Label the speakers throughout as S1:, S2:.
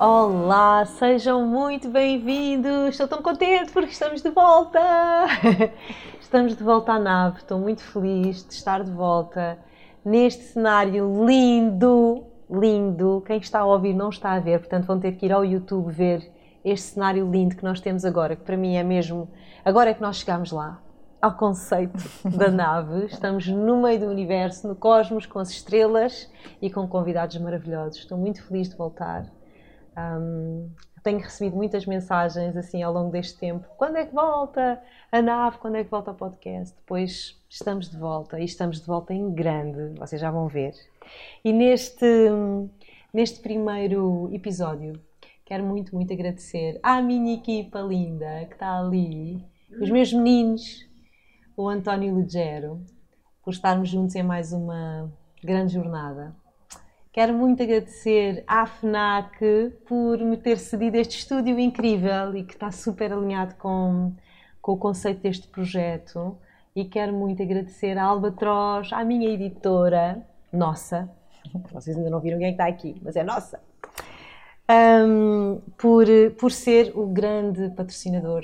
S1: Olá, sejam muito bem-vindos. Estou tão contente porque estamos de volta. Estamos de volta à nave. Estou muito feliz de estar de volta neste cenário lindo, lindo. Quem está a ouvir não está a ver, portanto vão ter que ir ao YouTube ver este cenário lindo que nós temos agora, que para mim é mesmo. Agora é que nós chegamos lá, ao conceito da nave. Estamos no meio do universo, no cosmos, com as estrelas e com convidados maravilhosos. Estou muito feliz de voltar. Um, tenho recebido muitas mensagens assim ao longo deste tempo. Quando é que volta a nave? Quando é que volta o podcast? Depois estamos de volta e estamos de volta em grande, vocês já vão ver. E neste, neste primeiro episódio, quero muito, muito agradecer à minha equipa linda que está ali, os meus meninos, o António Lugero, por estarmos juntos em mais uma grande jornada. Quero muito agradecer à FNAC por me ter cedido este estúdio incrível e que está super alinhado com, com o conceito deste projeto. E quero muito agradecer à Albatroz, à minha editora, nossa, vocês ainda não viram quem é está aqui, mas é nossa, um, por, por ser o grande patrocinador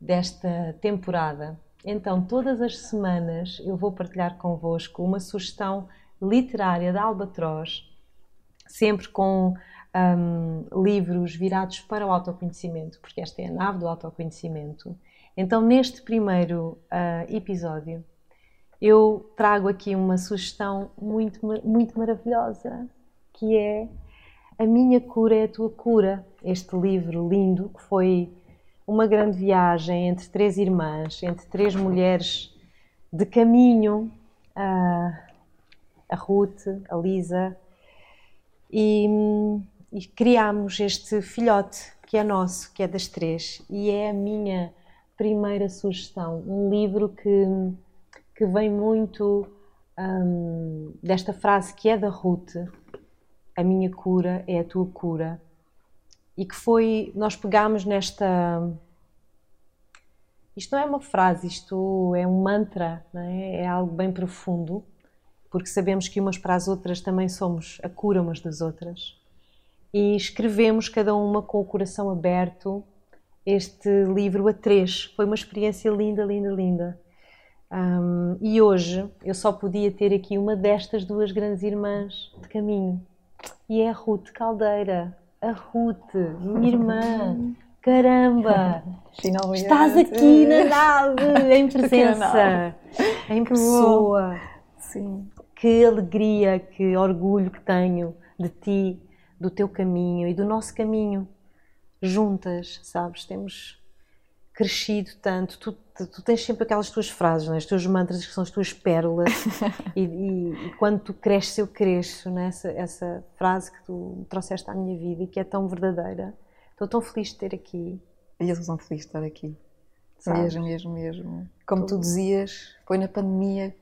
S1: desta temporada. Então, todas as semanas eu vou partilhar convosco uma sugestão literária da Albatroz sempre com um, livros virados para o autoconhecimento, porque esta é a nave do autoconhecimento. Então, neste primeiro uh, episódio, eu trago aqui uma sugestão muito, muito maravilhosa, que é A Minha Cura é a Tua Cura. Este livro lindo, que foi uma grande viagem entre três irmãs, entre três mulheres de caminho, uh, a Ruth, a Lisa e, e criámos este filhote que é nosso, que é das três, e é a minha primeira sugestão. Um livro que, que vem muito um, desta frase que é da Ruth: A minha cura é a tua cura. E que foi, nós pegámos nesta. Isto não é uma frase, isto é um mantra, é? é algo bem profundo porque sabemos que umas para as outras também somos a cura umas das outras. E escrevemos cada uma com o coração aberto este livro a três. Foi uma experiência linda, linda, linda. Um, e hoje eu só podia ter aqui uma destas duas grandes irmãs de caminho. E é a Ruth Caldeira. A Ruth, minha irmã. Caramba! Finalmente. Estás aqui na nave, em presença, em pessoa.
S2: Sim
S1: que alegria, que orgulho que tenho de ti, do teu caminho e do nosso caminho juntas, sabes? Temos crescido tanto. Tu, tu, tens sempre aquelas tuas frases, não é? os teus mantras que são as tuas pérolas, e, e, e, quando tu cresces, eu cresço. Não é? essa, essa frase que tu trouxeste à minha vida e que é tão verdadeira. Estou tão feliz de ter aqui.
S2: E eu estou tão feliz de estar aqui. Sabes? Mesmo, mesmo, mesmo. Como tu dizias, foi na pandemia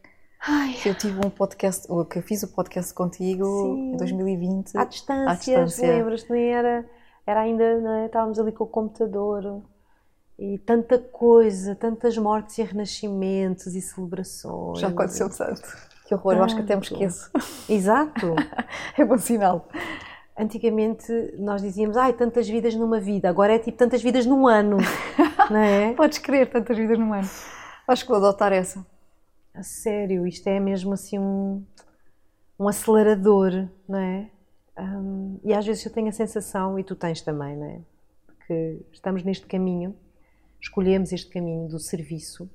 S2: Ai. Que eu tive um podcast, que eu fiz o podcast contigo Sim. em 2020.
S1: À distância, à distância. lembras-te? Nem era, era ainda, não é? Estávamos ali com o computador e tanta coisa, tantas mortes e renascimentos e celebrações.
S2: Já aconteceu tanto. Que horror, tanto. eu acho que até me esqueço.
S1: Exato.
S2: é bom sinal.
S1: Antigamente nós dizíamos, ai, tantas vidas numa vida, agora é tipo tantas vidas num ano, não é?
S2: Podes crer, tantas vidas num ano. Acho que vou adotar essa
S1: a sério, isto é mesmo assim um, um acelerador, não é? Um, e às vezes eu tenho a sensação, e tu tens também, não é? Que estamos neste caminho, escolhemos este caminho do serviço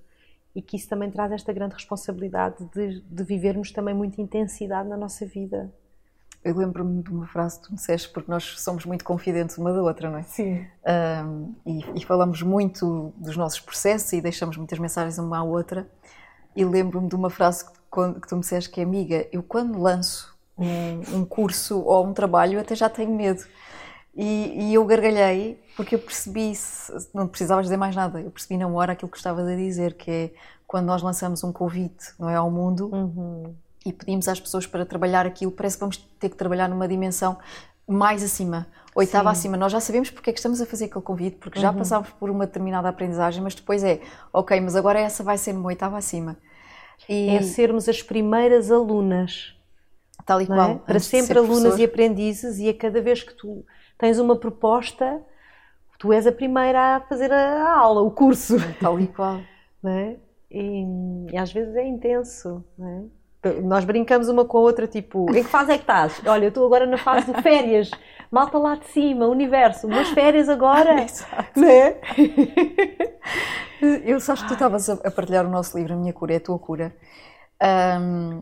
S1: e que isso também traz esta grande responsabilidade de, de vivermos também muita intensidade na nossa vida.
S2: Eu lembro-me de uma frase que tu me disseste, porque nós somos muito confidentes uma da outra, não é?
S1: Sim.
S2: Um, e, e, falamos muito dos nossos processos e deixamos muitas mensagens uma à outra. E lembro-me de uma frase que, tu me disseste que é amiga, eu quando lanço um, um curso ou um trabalho até já tenho medo. E, e, eu gargalhei porque eu percebi, não precisavas dizer mais nada, eu percebi na hora aquilo que estavas a dizer, que é quando nós lançamos um convite não é, ao mundo
S1: uhum.
S2: e pedimos às pessoas para trabalhar aquilo, parece que vamos ter que trabalhar numa dimensão mais acima, oitava Sim. acima. Nós já sabemos porque é que estamos a fazer aquele convite, porque já uhum. passámos por uma determinada aprendizagem, mas depois é, ok, mas agora essa vai ser uma oitava acima.
S1: E... É sermos as primeiras alunas.
S2: Tal e qual. É?
S1: Para sempre alunas e aprendizes, e a cada vez que tu tens uma proposta, tu és a primeira a fazer a aula, o curso.
S2: Tal e qual.
S1: Não é? e, e às vezes é intenso. Não é? Nós brincamos uma com a outra, tipo, em que fase é que estás? Olha, eu estou agora na fase de férias, malta lá de cima, universo, umas férias agora.
S2: Exato. Não é? Eu sabes que tu estavas a partilhar o nosso livro, A Minha Cura é a Tua Cura. Um,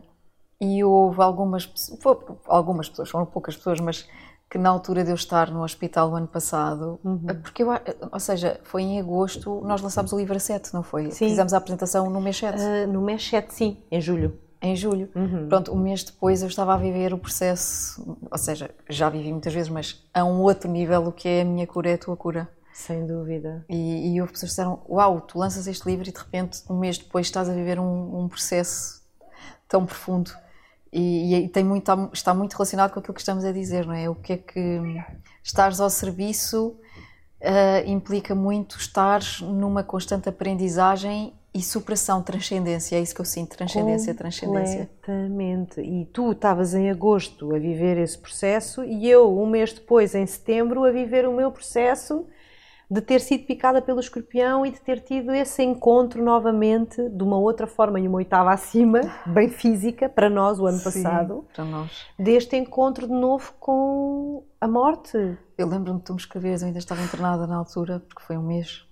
S2: e houve algumas, algumas pessoas, foram poucas pessoas, mas que na altura de eu estar no hospital o ano passado, uhum. porque eu, ou seja, foi em agosto, nós lançámos o livro a 7, não foi? Sim. Fizemos a apresentação no mês 7. Uh,
S1: no mês 7, sim, em julho.
S2: Em julho. Uhum. Pronto, um mês depois eu estava a viver o processo, ou seja, já vivi muitas vezes, mas a um outro nível, o que é a minha cura é a tua cura.
S1: Sem dúvida.
S2: E, e houve pessoas que disseram: Uau, tu lanças este livro e de repente, um mês depois, estás a viver um, um processo tão profundo. E, e, tem muito, está muito relacionado com aquilo que estamos a dizer, não é? O que é que estares ao serviço uh, implica muito estar numa constante aprendizagem e superação, transcendência, é isso que eu sinto, transcendência, transcendência.
S1: Completamente. E tu estavas em agosto a viver esse processo e eu, um mês depois, em setembro, a viver o meu processo de ter sido picada pelo escorpião e de ter tido esse encontro novamente de uma outra forma e uma oitava acima, bem física, para nós o ano
S2: Sim,
S1: passado.
S2: Para nós.
S1: Deste encontro de novo com a morte.
S2: Eu lembro-me de tu me escreveres, eu ainda estava internada na altura, porque foi um mês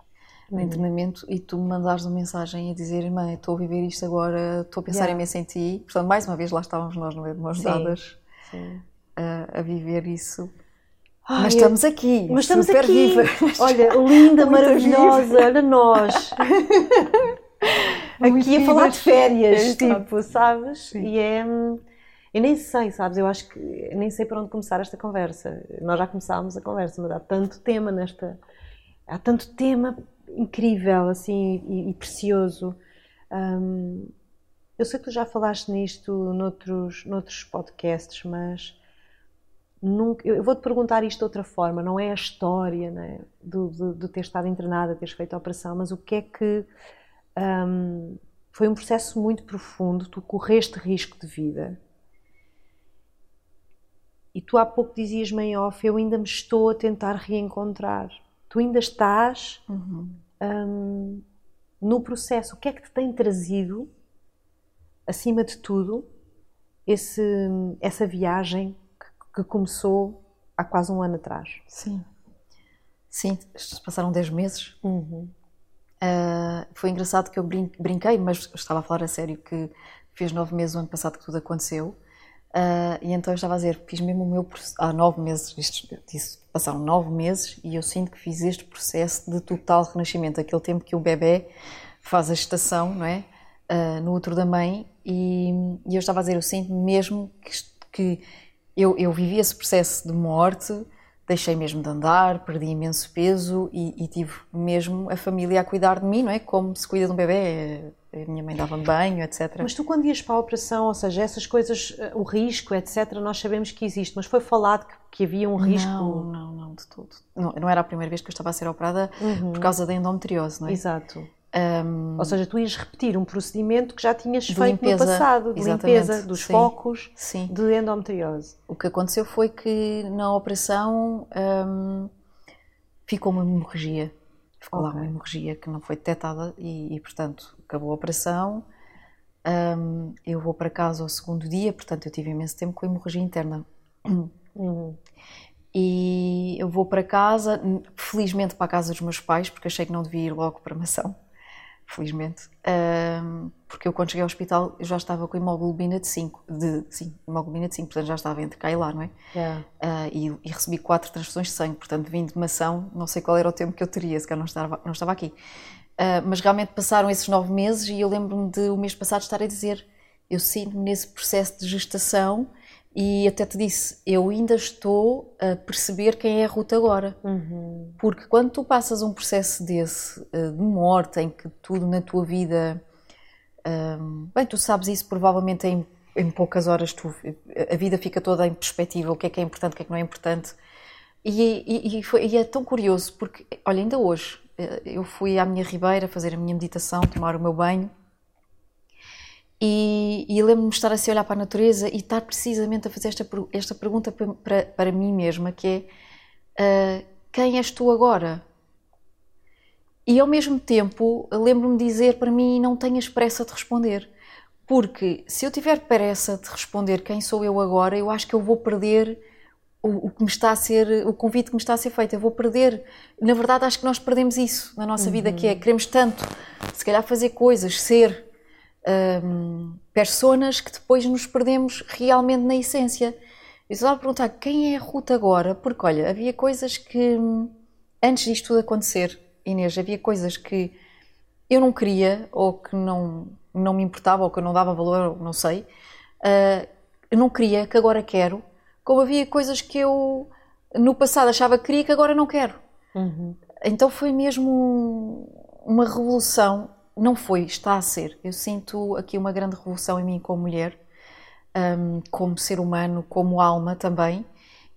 S2: uhum. internamento, e tu me mandares uma mensagem a dizer: Mãe, estou a viver isto agora, estou a pensar yeah. imenso em ti. Portanto, mais uma vez, lá estávamos nós no meio de mãos dadas a, a viver isso. Ai, mas estamos aqui,
S1: mas estamos
S2: super
S1: aqui.
S2: viva.
S1: Olha, linda, maravilhosa, viva. olha nós. aqui a falar de férias, tipo, sabes? Sim. E é. Eu nem sei, sabes? Eu acho que eu nem sei para onde começar esta conversa. Nós já começámos a conversa, mas há tanto tema nesta. Há tanto tema incrível, assim, e, e precioso. Um, eu sei que tu já falaste nisto noutros, noutros podcasts, mas Nunca, eu vou-te perguntar isto de outra forma, não é a história né, de, de, de, ter estado internada, teres feito a operação, mas o que é que. Um, foi um processo muito profundo, tu correste risco de vida. E tu há pouco dizias-me em off, eu ainda me estou a tentar reencontrar. Tu ainda estás uhum. um, no processo. O que é que te tem trazido, acima de tudo, esse, essa viagem que começou há quase um ano atrás.
S2: Sim. Sim, passaram 10 meses. Uhum. Uh, foi engraçado que eu brin brinquei, mas estava a falar a sério que fez 9 meses o ano passado que tudo aconteceu. Uh, e então eu estava a dizer, fiz mesmo o meu há nove meses, isto, disse, passaram nove meses e eu sinto que fiz este processo de total renascimento, aquele tempo que o bebê faz a gestação, não é? Uh, no útero da mãe, e, e, eu estava a dizer, eu sinto mesmo que, que eu, eu vivi esse processo de morte, deixei mesmo de andar, perdi imenso peso e, e, tive mesmo a família a cuidar de mim, não é? Como se cuida de um bebê. A minha mãe dava-me banho, etc.
S1: Mas tu, quando ias para a operação, ou seja, essas coisas, o risco, etc., nós sabemos que existe, mas foi falado que, que havia um risco?
S2: Não, não, não, de todo. Não, não era a primeira vez que eu estava a ser operada uhum. por causa da endometriose, não é?
S1: Exato. Um, Ou seja, tu ias repetir um procedimento que já tinhas feito limpeza, no passado, de limpeza dos sim, focos sim. de endometriose.
S2: O que aconteceu foi que na operação um, ficou uma hemorragia. Ficou okay. lá uma hemorragia que não foi detectada e, e portanto, acabou a operação. Um, eu vou para casa ao segundo dia, portanto, eu tive imenso tempo com a hemorragia interna. Uhum. E eu vou para casa, felizmente para a casa dos meus pais, porque achei que não devia ir logo para mação felizmente, um, porque eu quando cheguei ao hospital eu já estava com hemoglobina de 5, de, sim, hemoglobina de 5, portanto já estava entre cá e lá, não é? Yeah. Uh, e, e, recebi quatro transfusões de sangue, portanto vim de mação, não sei qual era o tempo que eu teria, se calhar não estava, não estava aqui. Uh, mas realmente passaram esses nove meses e eu lembro-me de o mês passado estar a dizer, eu sinto-me nesse processo de gestação e até te disse, eu ainda estou a perceber quem é a Ruth agora. Uhum. Porque quando tu passas um processo desse, eh, de morte, em que tudo na tua vida. Um, bem, tu sabes isso provavelmente em, em poucas horas, tu, a vida fica toda em perspectiva, o que é que é importante, o que é que não é importante. E, e, e, foi, e é tão curioso, porque, olha, ainda hoje, eu fui à minha ribeira fazer a minha meditação, tomar o meu banho, e, e lembro-me de estar assim a olhar para a natureza e estar precisamente a fazer esta, esta pergunta para, para, mim mesma, que uh, quem és tu agora? E ao mesmo tempo, lembro-me de dizer para mim: não tenhas pressa de responder. Porque se eu tiver pressa de responder quem sou eu agora, eu acho que eu vou perder o, o, que me está a ser, o convite que me está a ser feito. Eu vou perder. Na verdade, acho que nós perdemos isso na nossa uhum. vida, que é queremos tanto, se calhar fazer coisas, ser um, personas que depois nos perdemos realmente na essência. Eu estava a perguntar quem é a Ruth agora, porque olha, havia coisas que antes disto tudo acontecer, Inês, havia coisas que eu não queria ou que não, não me importava ou que eu não dava valor, não sei. Uh, eu não queria, que agora quero como havia coisas que eu no passado achava que queria que agora não quero. Uhum. Então foi mesmo uma revolução. Não foi, está a ser. Eu sinto aqui uma grande revolução em mim como mulher, um, como ser humano, como alma também.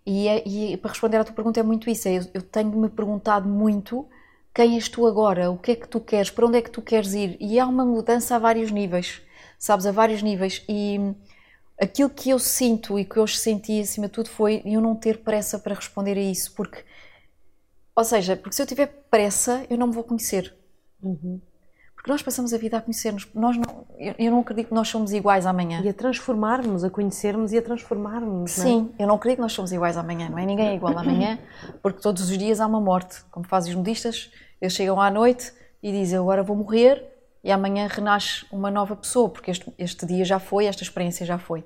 S2: E, é, e, para responder à tua pergunta é muito isso. É, eu, eu tenho-me perguntado muito quem és tu agora, o que é que tu queres, para onde é que tu queres ir. E há uma mudança a vários níveis, sabes, a vários níveis. E aquilo que eu sinto e que eu senti acima de tudo foi eu não ter pressa para responder a isso, porque, ou seja, porque se eu tiver pressa, eu não me vou conhecer. Uhum. Porque nós passamos a vida a conhecer-nos. Nós não, eu, eu, não acredito que nós somos iguais amanhã.
S1: E a transformarmos, a conhecermos e a transformarmos.
S2: Sim, é? eu não acredito que nós somos iguais amanhã, não é? Ninguém é igual amanhã, porque todos os dias há uma morte. Como fazem os modistas, eles chegam à noite e dizem agora vou morrer e amanhã renasce uma nova pessoa, porque este, este dia já foi, esta experiência já foi.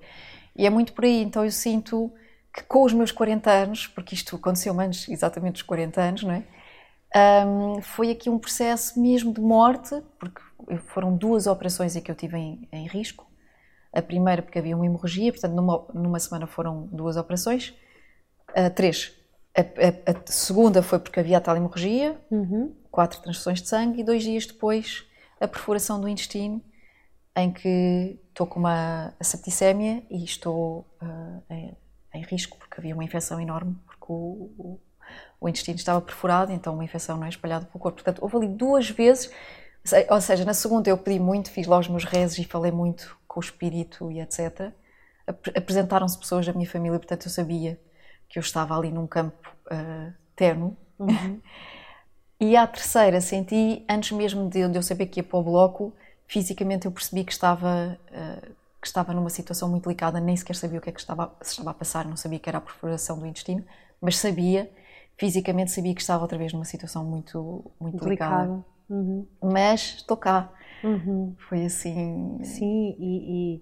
S2: E é muito por aí, então eu sinto que com os meus 40 anos, porque isto aconteceu antes exatamente dos 40 anos, não é? Um, foi aqui um processo mesmo de morte, porque foram duas operações em que eu tive em, em risco. A primeira porque havia uma hemorragia, portanto numa, numa semana foram duas operações, uh, três. A, a, a, segunda foi porque havia a tal hemorragia, uhum. quatro transfusões de sangue e dois dias depois a perfuração do intestino, em que estou com uma septicémia e estou uh, em, em, risco porque havia uma infecção enorme, porque o, o, o, intestino estava perfurado, então uma infecção não é espalhada pelo corpo. Portanto, houve ali duas vezes, ou seja, na segunda eu pedi muito, fiz lá os meus rezos e falei muito com o espírito e etc. Apresentaram-se pessoas da minha família, portanto eu sabia que eu estava ali num campo uh, terno. Uhum. E à terceira senti, antes mesmo de eu saber que ia para o bloco, fisicamente eu percebi que estava, uh, que estava numa situação muito delicada, nem sequer sabia o que é que estava, se estava a passar, não sabia que era a perfuração do intestino, mas sabia, fisicamente sabia que estava outra vez numa situação muito, muito delicada. Uhum. Mas estou cá. Uhum. Foi assim.
S1: Sim, e,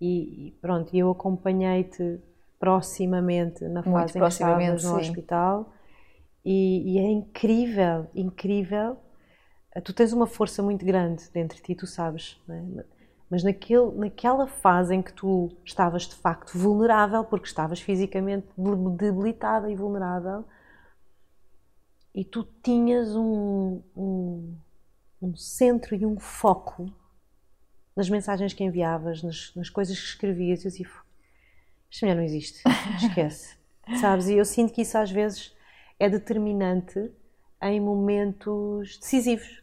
S1: e, e pronto, eu acompanhei-te proximamente na fase em que estavas no sim. hospital e, e, é incrível, incrível. Tu tens uma força muito grande dentro de ti, tu sabes, é? mas naquele, naquela fase em que tu estavas de facto vulnerável, porque estavas fisicamente debilitada e vulnerável, e tu tinhas um, um, um centro e um foco nas mensagens que enviavas, nas, nas coisas que escrevias, e eu disse, isto não existe, esquece. Sabes? E eu sinto que isso às vezes é determinante em momentos decisivos.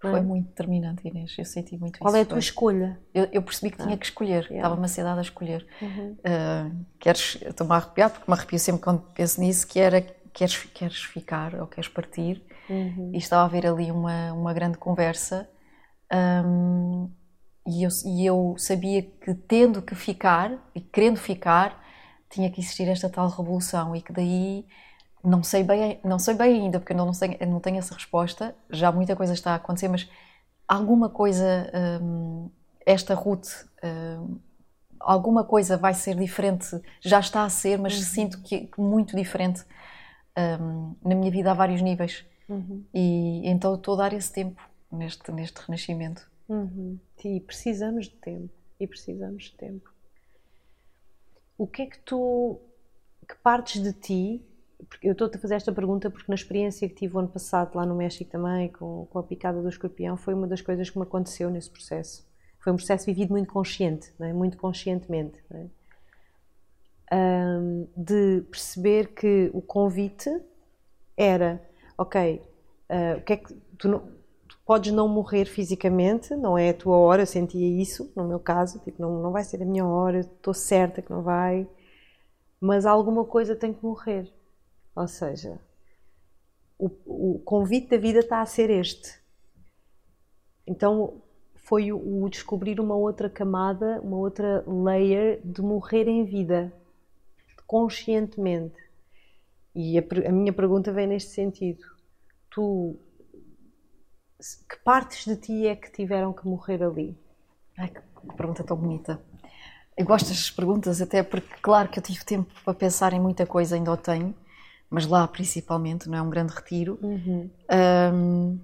S2: Foi é? muito determinante, Inês. Eu senti muito
S1: Qual
S2: isso.
S1: é a tua escolha?
S2: Eu, eu, percebi que tinha ah. que escolher. Yeah. Estava ansiedade a escolher. Uhum. Uh, queres, estou-me a arrepiar, porque me arrepio sempre quando penso nisso, que era queres, queres ficar ou queres partir. Uhum. E estava a haver ali uma, uma grande conversa. Um, e, eu, e eu sabia que tendo que ficar, e querendo ficar, tinha que existir esta tal revolução. E que daí não sei bem, não sei bem ainda, porque eu não, sei, eu não tenho essa resposta. Já muita coisa está a acontecer, mas alguma coisa, hum, esta Ruth, hum, alguma coisa vai ser diferente, já está a ser, mas uhum. sinto que, que, muito diferente hum, na minha vida a vários níveis. Uhum. E então estou a dar esse tempo neste, neste renascimento.
S1: Uhum. E precisamos de tempo. E precisamos de tempo. O que é que tu. Que partes de ti eu estou-te a fazer esta pergunta porque na experiência que tive o ano passado lá no México também, com, com a picada do escorpião, foi uma das coisas que me aconteceu nesse processo. Foi um processo vivido muito consciente, é? muito conscientemente. É? Um, de perceber que o convite era, ok, uh, o que é que tu, não, tu, podes não morrer fisicamente, não é a tua hora, eu sentia isso no meu caso, tipo, não, não vai ser a minha hora, estou certa que não vai, mas alguma coisa tem que morrer Ou seja, o, o convite da vida está a ser este. Então foi o, o descobrir uma outra camada, uma outra layer de morrer em vida, conscientemente. E a, a minha pergunta vem neste sentido. Tu, que partes de ti é que tiveram que morrer ali?
S2: Ai, que pergunta tão bonita. Eu gosto destas perguntas até porque, claro que eu tive tempo para pensar em muita coisa, ainda o tenho, mas lá principalmente, não é um grande retiro.
S1: Uhum.
S2: Um,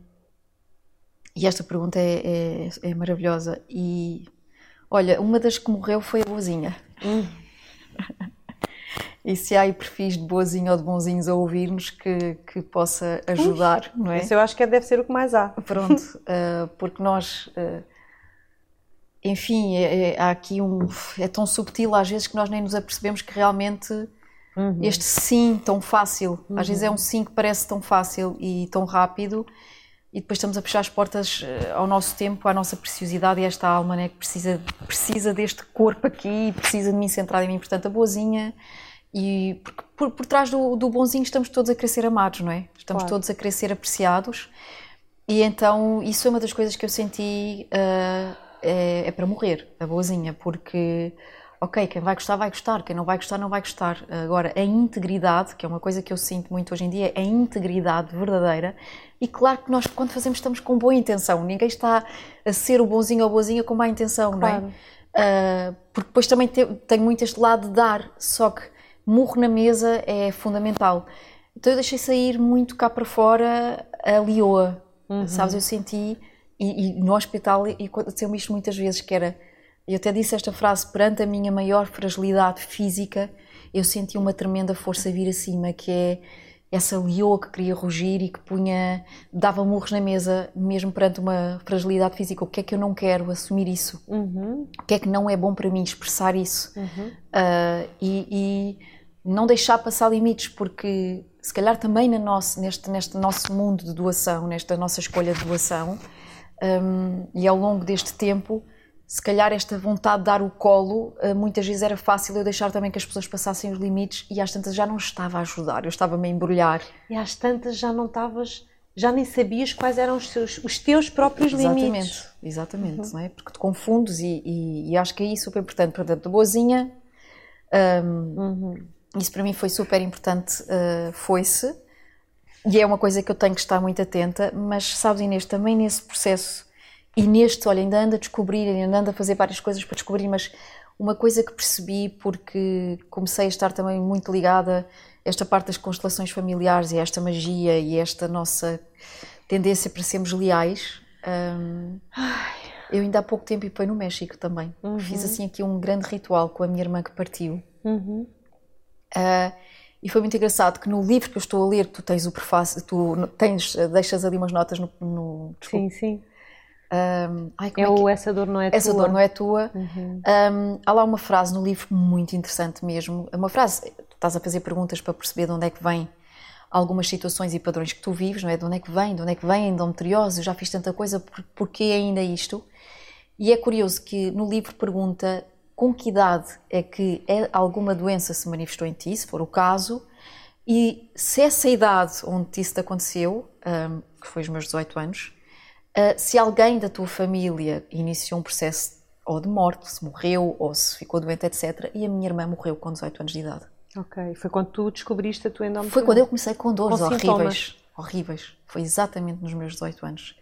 S2: e esta pergunta é, é, é, maravilhosa. E olha, uma das que morreu foi a boazinha.
S1: Uhum.
S2: e se há aí perfis de boazinho ou de bonzinhos a ouvir-nos que, que possa ajudar, não é?
S1: Isso eu acho que deve ser o que mais há.
S2: Pronto, uh, porque nós. Uh, enfim, é, é, há aqui um. É tão subtil às vezes que nós nem nos apercebemos que realmente
S1: uhum.
S2: este sim tão fácil, uhum. às vezes é um sim que parece tão fácil e tão rápido, e depois estamos a fechar as portas eh, ao nosso tempo, à nossa preciosidade e esta alma né, que precisa, precisa deste corpo aqui, precisa de mim centrado em mim. Portanto, a boazinha. E porque por, por trás do, do bonzinho estamos todos a crescer amados, não é? Estamos claro. todos a crescer apreciados. E então, isso é uma das coisas que eu senti. Uh, é, é para morrer, a boazinha, porque ok, quem vai gostar vai gostar, quem não vai gostar não vai gostar. Agora, a integridade, que é uma coisa que eu sinto muito hoje em dia, a integridade verdadeira. E claro que nós, quando fazemos, estamos com boa intenção. Ninguém está a ser o bonzinho ou boazinha com má intenção,
S1: claro.
S2: não é? Uh, porque depois também tenho muito este lado de dar, só que murro na mesa é fundamental. Então eu deixei sair muito cá para fora a lioa, uhum. sabes? Eu senti e, e no hospital aconteceu-me isto muitas vezes, que era, eu até disse esta frase, perante a minha maior fragilidade física, eu senti uma tremenda força vir acima, que é essa leoa que queria rugir e que punha, dava murros na mesa, mesmo perante uma fragilidade física. O que é que eu não quero assumir isso?
S1: Uhum.
S2: O que é que não é bom para mim expressar isso?
S1: Uhum.
S2: Uh, e, e, não deixar passar limites, porque se calhar também na nosso, neste, neste nosso mundo de doação, nesta nossa escolha de doação, um, e ao longo deste tempo, se calhar esta vontade de dar o colo, uh, muitas vezes era fácil eu deixar também que as pessoas passassem os limites e às tantas já não estava a ajudar, eu estava-me a embrulhar.
S1: E às tantas já não estavas, já nem sabias quais eram os teus, os teus próprios
S2: exatamente,
S1: limites.
S2: Exatamente, uhum. não é? Porque te confundes e, e, e, acho que é isso super importante. Portanto, boazinha, um,
S1: uhum.
S2: isso para mim foi super importante, uh, foi-se. E é uma coisa que eu tenho que estar muito atenta, mas sabes, Inês, também nesse processo e neste, olha, ainda ando a descobrir, ainda ando a fazer várias coisas para descobrir, mas uma coisa que percebi, porque comecei a estar também muito ligada a esta parte das constelações familiares e a esta magia e a esta nossa tendência para sermos leais. Um, eu ainda há pouco tempo e foi no México também.
S1: Uhum.
S2: Fiz assim aqui um grande ritual com a minha irmã que partiu.
S1: Uhum.
S2: Uh, e foi muito engraçado que no livro que eu estou a ler, tu tens o prefácio, tu tens, deixas ali umas notas no. no
S1: sim, sim.
S2: Um, ai,
S1: é, é o Essa Dor Não É Tua.
S2: Essa Dor Não É Tua.
S1: Uhum.
S2: Um, há lá uma frase no livro muito interessante mesmo. Uma frase, estás a fazer perguntas para perceber de onde é que vem algumas situações e padrões que tu vives, não é? De onde é que vem, de onde é que vem a endometriose, eu já fiz tanta coisa, por, porquê ainda isto? E é curioso que no livro pergunta com que idade é que é alguma doença se manifestou em ti, se for o caso, e se essa idade onde isso te aconteceu, um, que foi os meus 18 anos, uh, se alguém da tua família iniciou um processo ou de morte, se morreu ou se ficou doente, etc. E a minha irmã morreu com 18 anos de idade.
S1: Ok, foi quando tu descobriste a tua endometriose?
S2: Foi quando eu comecei com dores
S1: com
S2: horríveis.
S1: Sintomas.
S2: Horríveis. Foi exatamente nos meus 18 anos.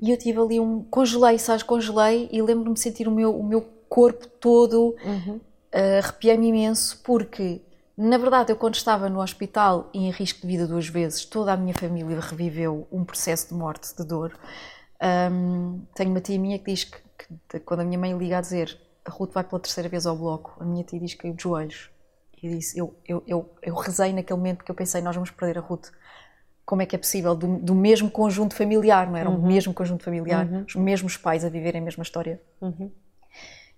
S2: E eu tive ali um. Congelei, sabes? Congelei e lembro-me de sentir o meu, o meu corpo todo,
S1: uhum.
S2: uh, arrepiei-me imenso, porque, na verdade, eu quando estava no hospital e em risco de vida duas vezes, toda a minha família reviveu um processo de morte, de dor. Um, tenho uma tia minha que diz que, que, quando a minha mãe liga a dizer a Ruth vai pela terceira vez ao bloco, a minha tia diz que caiu de joelhos. E disse, eu, eu, eu, eu rezei naquele momento porque eu pensei, nós vamos perder a Ruth como é que é possível, do, do, mesmo conjunto familiar, não era?
S1: Uhum.
S2: O mesmo conjunto familiar,
S1: uhum.
S2: os mesmos pais a viverem a mesma história.
S1: Uhum.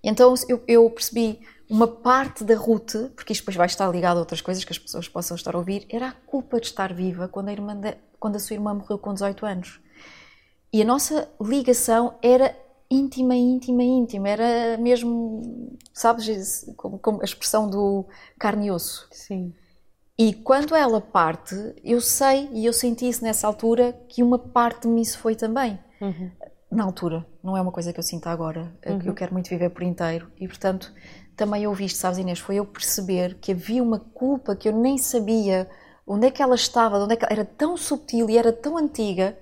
S2: Então eu, eu, percebi uma parte da Ruth, porque isto depois vai estar ligado a outras coisas que as pessoas possam estar a ouvir, era a culpa de estar viva quando a, irmã de, quando a sua irmã morreu com 18 anos. E a nossa ligação era íntima, íntima, íntima. Era mesmo, sabes, como, como a expressão do carne e osso.
S1: Sim.
S2: E quando ela parte, eu sei, e eu senti isso nessa altura, que uma parte de mim se foi também. Uhum. Na altura, não é uma coisa que eu sinto agora. Uhum. Eu quero muito viver por inteiro. E, portanto, também eu vi isto, sabes, Inês? Foi eu perceber que havia uma culpa que eu nem sabia onde é que ela estava, onde é que ela... era tão subtil e era tão antiga.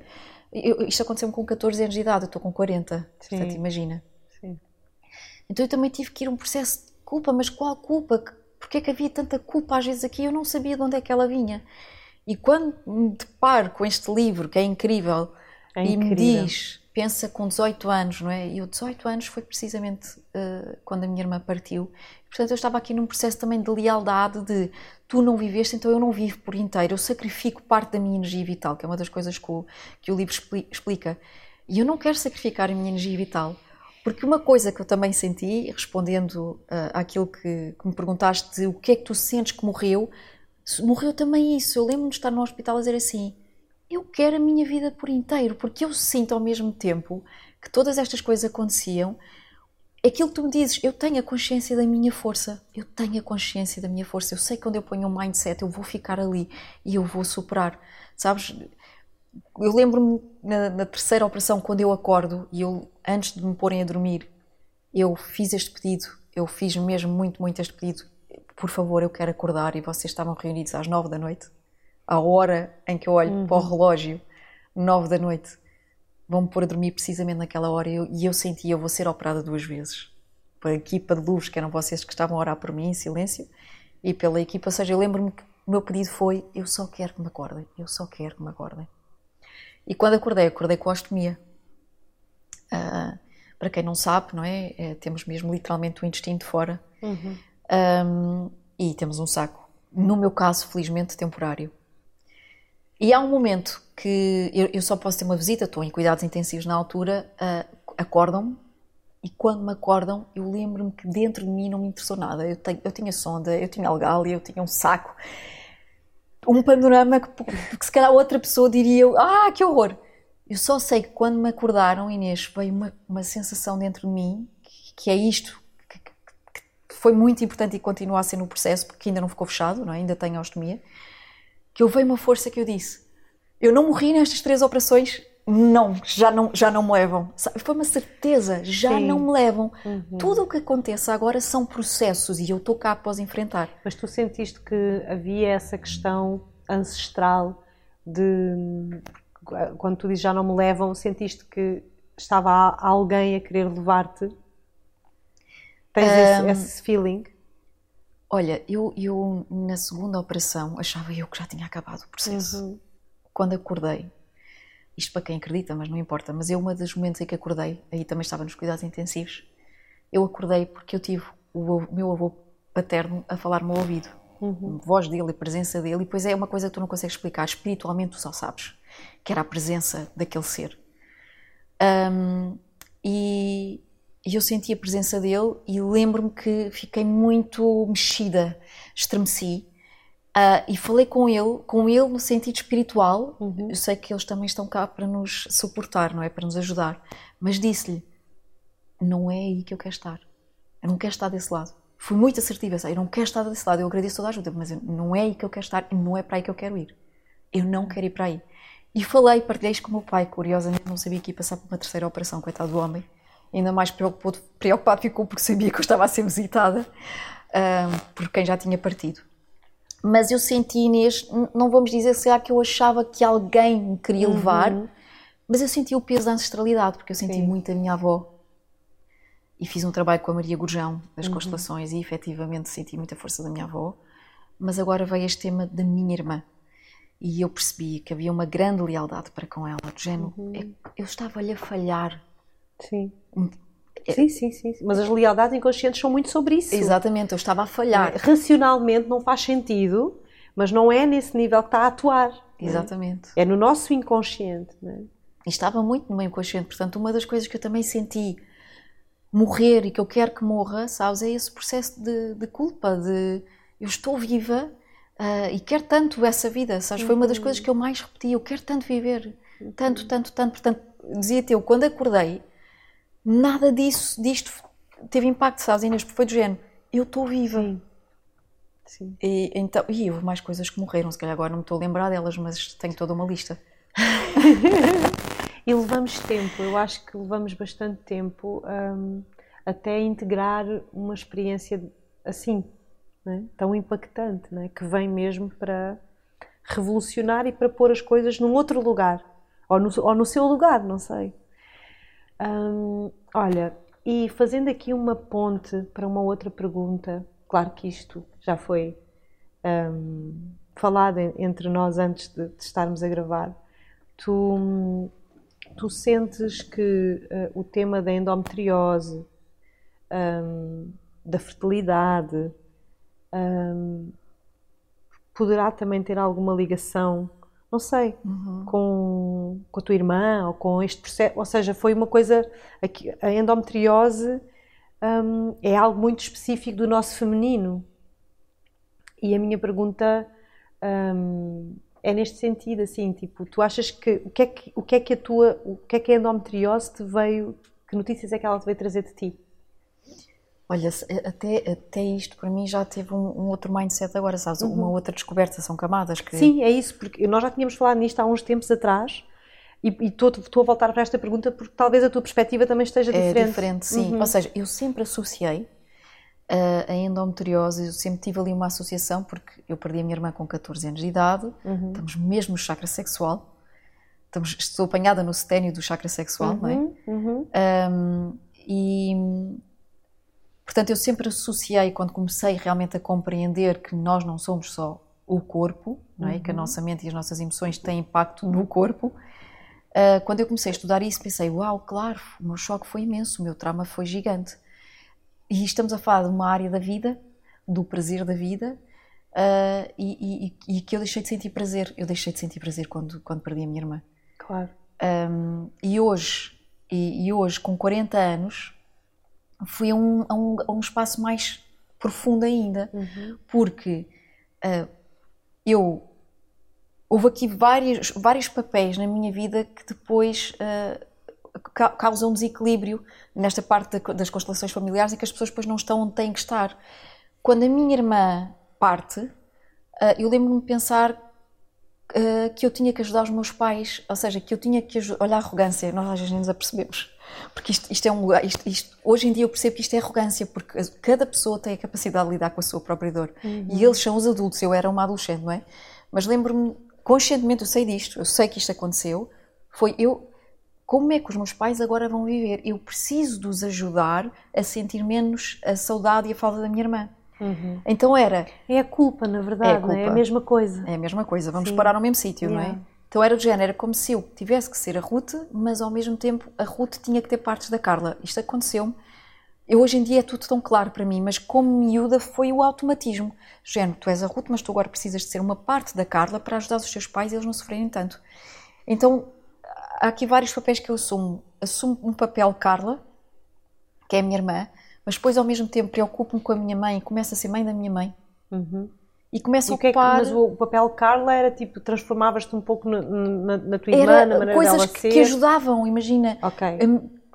S2: Eu, isto aconteceu-me com 14 anos de idade, eu estou com 40. Sim. Portanto, imagina. Sim. Então eu também tive que ir um processo de culpa, mas qual culpa? Porque é que havia tanta culpa às vezes aqui? Eu não sabia de onde é que ela vinha. E quando me deparo com este livro, que é incrível, é e incrível. me diz pensa com 18 anos, não é? E o 18 anos foi precisamente uh, quando a minha irmã partiu. Portanto, eu estava aqui num processo também de lealdade, de tu não viveste, então eu não vivo por inteiro, eu sacrifico parte da minha energia vital, que é uma das coisas que o, que o livro explica. E eu não quero sacrificar a minha energia vital, porque uma coisa que eu também senti, respondendo uh, àquilo que, que me perguntaste, o que é que tu sentes que morreu, morreu também isso. Eu lembro-me de estar no hospital a dizer assim: eu quero a minha vida por inteiro, porque eu sinto ao mesmo tempo que todas estas coisas aconteciam. Aquilo que tu me dizes, eu tenho a consciência da minha força, eu tenho a consciência da minha força, eu sei que quando eu ponho um mindset eu vou ficar ali e eu vou superar. Sabes, eu lembro-me na, na, terceira operação, quando eu acordo e eu, antes de me porem a dormir, eu fiz este pedido, eu fiz mesmo muito, muito este pedido. Por favor, eu quero acordar e vocês estavam reunidos às nove da noite a hora em que eu olho uhum. para o uhum. relógio, nove da noite, vão-me pôr a dormir precisamente naquela hora e eu, e eu senti, eu vou ser operada duas vezes. Pela equipa de luz, que eram vocês que estavam a orar por mim em silêncio, e pela equipa, ou seja, eu lembro-me que o meu pedido foi, eu só quero que me acordem, eu só quero que me acordem. E quando acordei, acordei com a ostomia. Uh, para quem não sabe, não é? é? Temos mesmo literalmente o intestino de fora. Uhum. Um, e temos um saco. No meu caso, felizmente, temporário. E há um momento que eu, eu, só posso ter uma visita, estou em cuidados intensivos na altura, uh, acordam-me e quando me acordam eu lembro-me que dentro de mim não me interessou nada. Eu, tenho, eu tinha sonda, eu tinha algália, eu tinha um saco, um panorama que, que se calhar outra pessoa diria, ah, que horror! Eu só sei que quando me acordaram, Inês, veio uma, uma sensação dentro de mim que, que é isto, que, que, foi muito importante e continua a ser no processo, porque ainda não ficou fechado, não é? ainda tenho a ostomia que eu veio uma força que eu disse: eu não morri nestas três operações, não, já não, já não me levam. Foi uma certeza, já Sim. não me levam. Uhum. Tudo o que aconteça agora são processos e eu estou cá após enfrentar.
S1: Mas tu sentiste que havia essa questão ancestral de quando tu dizes já não me levam, sentiste que estava alguém a querer levar-te? Tens um, esse, esse feeling?
S2: Olha, eu, eu na segunda operação achava eu que já tinha acabado o processo. Uhum. Quando acordei, isto para quem acredita, mas não importa, mas eu, uma dos momentos em que acordei, aí também estava nos cuidados intensivos, eu acordei porque eu tive o meu avô paterno a falar no meu ouvido. Uhum. Voz dele, a presença dele, e depois é uma coisa que tu não consegues explicar, espiritualmente tu só sabes, que era a presença daquele ser. Um, e, e eu senti a presença dele e lembro-me que fiquei muito mexida, estremeci. Uh, e falei com ele, com ele no sentido espiritual. Uhum. Eu sei que eles também estão cá para nos suportar, não é? Para nos ajudar. Mas disse-lhe: Não é aí que eu quero estar. Eu não quero estar desse lado. Fui muito assertiva, eu não quero estar desse lado. Eu agradeço toda a ajuda, mas não é aí que eu quero estar e não é para aí que eu quero ir. Eu não quero ir para aí. E falei, partilhei isto com o meu pai. Curiosamente, não sabia que ia passar por uma terceira operação, coitado do homem ainda mais preocupado, preocupado ficou porque sabia que eu estava a ser visitada uh, por quem já tinha partido. Mas eu senti, Inês, não vamos dizer se que eu achava que alguém me queria levar, uhum. mas eu senti o peso da ancestralidade, porque eu senti Sim. muito a minha avó. E fiz um trabalho com a Maria Gurjão, das uhum. constelações, e efetivamente senti muita força da minha avó. Mas agora veio este tema da minha irmã. E eu percebi que havia uma grande lealdade para com ela, do género, uhum. É, eu estava-lhe a falhar
S1: Sim. É. Sim, sim, sim. Mas as lealdades inconscientes são muito sobre isso.
S2: Exatamente, eu estava a falhar.
S1: É, racionalmente não faz sentido, mas não é nesse nível que está a atuar.
S2: Exatamente.
S1: É, é no nosso inconsciente. É?
S2: E estava muito no meu inconsciente. Portanto, uma das coisas que eu também senti morrer e que eu quero que morra, sabes, é esse processo de, de culpa, de eu estou viva uh, e quero tanto essa vida, sabes? Foi uma das uhum. coisas que eu mais repeti, eu quero tanto viver, tanto, tanto, tanto. Portanto, dizia-te eu, quando acordei, nada disso, disto teve impacto, sabes, Inês? Foi do género, eu estou viva.
S1: Sim.
S2: E, então, e houve mais coisas que morreram, se calhar agora não me estou a lembrar delas, mas tenho toda uma lista.
S1: e levamos tempo, eu acho que levamos bastante tempo um, até integrar uma experiência assim, né? tão impactante, né? que vem mesmo para revolucionar e para pôr as coisas num outro lugar, ou no, ou no seu lugar, não sei. Olha, e fazendo aqui uma ponte para uma outra pergunta, claro que isto já foi falado entre nós antes de, de, estarmos a gravar. Tu, tu sentes que uh, o tema da endometriose, um, da fertilidade, um, poderá também ter alguma ligação não sei, uhum. com, com a tua irmã ou com este processo. Ou seja, foi uma coisa. Aqui, a endometriose um, é algo muito específico do nosso feminino. E a minha pergunta um, é neste sentido, assim, tipo, tu achas que o que é que, o que, é que a tua, o que é que a endometriose te veio, que notícias é que ela te veio trazer de ti?
S2: Olha, até, até isto para mim já teve um, um outro mindset agora, sabes? Uhum. Uma outra descoberta, são camadas que.
S1: Sim, é isso, porque nós já tínhamos falado nisto há uns tempos atrás e estou a voltar para esta pergunta porque talvez a tua perspectiva também esteja diferente.
S2: É diferente, sim. Uhum. Ou seja, eu sempre associei a, a endometriose, eu sempre tive ali uma associação porque eu perdi a minha irmã com 14 anos de idade, uhum. estamos mesmo no chakra sexual, estamos, estou apanhada no seténio do chakra sexual, não é? Um, uhum. uhum. e Portanto, eu sempre associei, quando comecei realmente a compreender que nós não somos só o corpo, não é? Uhum. que a uhum. nossa mente e as nossas emoções têm impacto no corpo. Uh, quando eu comecei a estudar isso, pensei: uau, claro, o meu choque foi imenso, o meu trauma foi gigante. E estamos a falar de uma área da vida, do prazer da vida, uh, e, e, e, que eu deixei de sentir prazer. Eu deixei de sentir prazer quando, quando perdi a minha irmã.
S1: Claro.
S2: Um, e hoje, e, e hoje, com 40 anos, fui a um, a um, a um espaço mais profundo ainda, uhum. porque uh, eu houve aqui vários, vários papéis na minha vida que depois uh, causam desequilíbrio nesta parte das constelações familiares e que as pessoas depois não estão onde têm que estar. Quando a minha irmã parte, uh, eu lembro-me de pensar que eu tinha que ajudar os meus pais, ou seja, que eu tinha que ajudar. Olha a arrogância, nós às vezes nos apercebemos. Porque isto, isto é um lugar. Isto, isto, hoje em dia eu percebo que isto é arrogância, porque cada pessoa tem a capacidade de lidar com a sua própria dor. Uhum. E eles são os adultos, eu era uma adolescente, não é? Mas lembro-me, conscientemente, eu sei disto, eu sei que isto aconteceu. Foi eu. Como é que os meus pais agora vão viver? Eu preciso de os ajudar a sentir menos a saudade e a falta da minha irmã. Uhum. Então era.
S1: É a culpa, na verdade, é a, culpa. É a mesma coisa.
S2: É a mesma coisa, vamos Sim. parar no mesmo sítio, yeah. não é? Então era do género, era como se eu tivesse que ser a Ruth, mas ao mesmo tempo a Ruth tinha que ter partes da Carla. Isto aconteceu-me. Eu hoje em dia é tudo tão claro para mim, mas como miúda foi o automatismo. Género, tu és a Ruth, mas tu agora precisas de ser uma parte da Carla para ajudar os teus pais e eles não sofrerem tanto. Então há aqui vários papéis que eu assumo. Assumo um papel Carla, que é a minha irmã, mas depois ao mesmo tempo preocupo-me com a minha mãe e começo a ser mãe da minha mãe. Uhum.
S1: E começo e a ocupar... É que, mas o papel Carla era tipo, transformavas-te um pouco na, na, na tua irmã, era na maneira
S2: coisas
S1: dela
S2: que, ser? que ajudavam, imagina.
S1: Ok.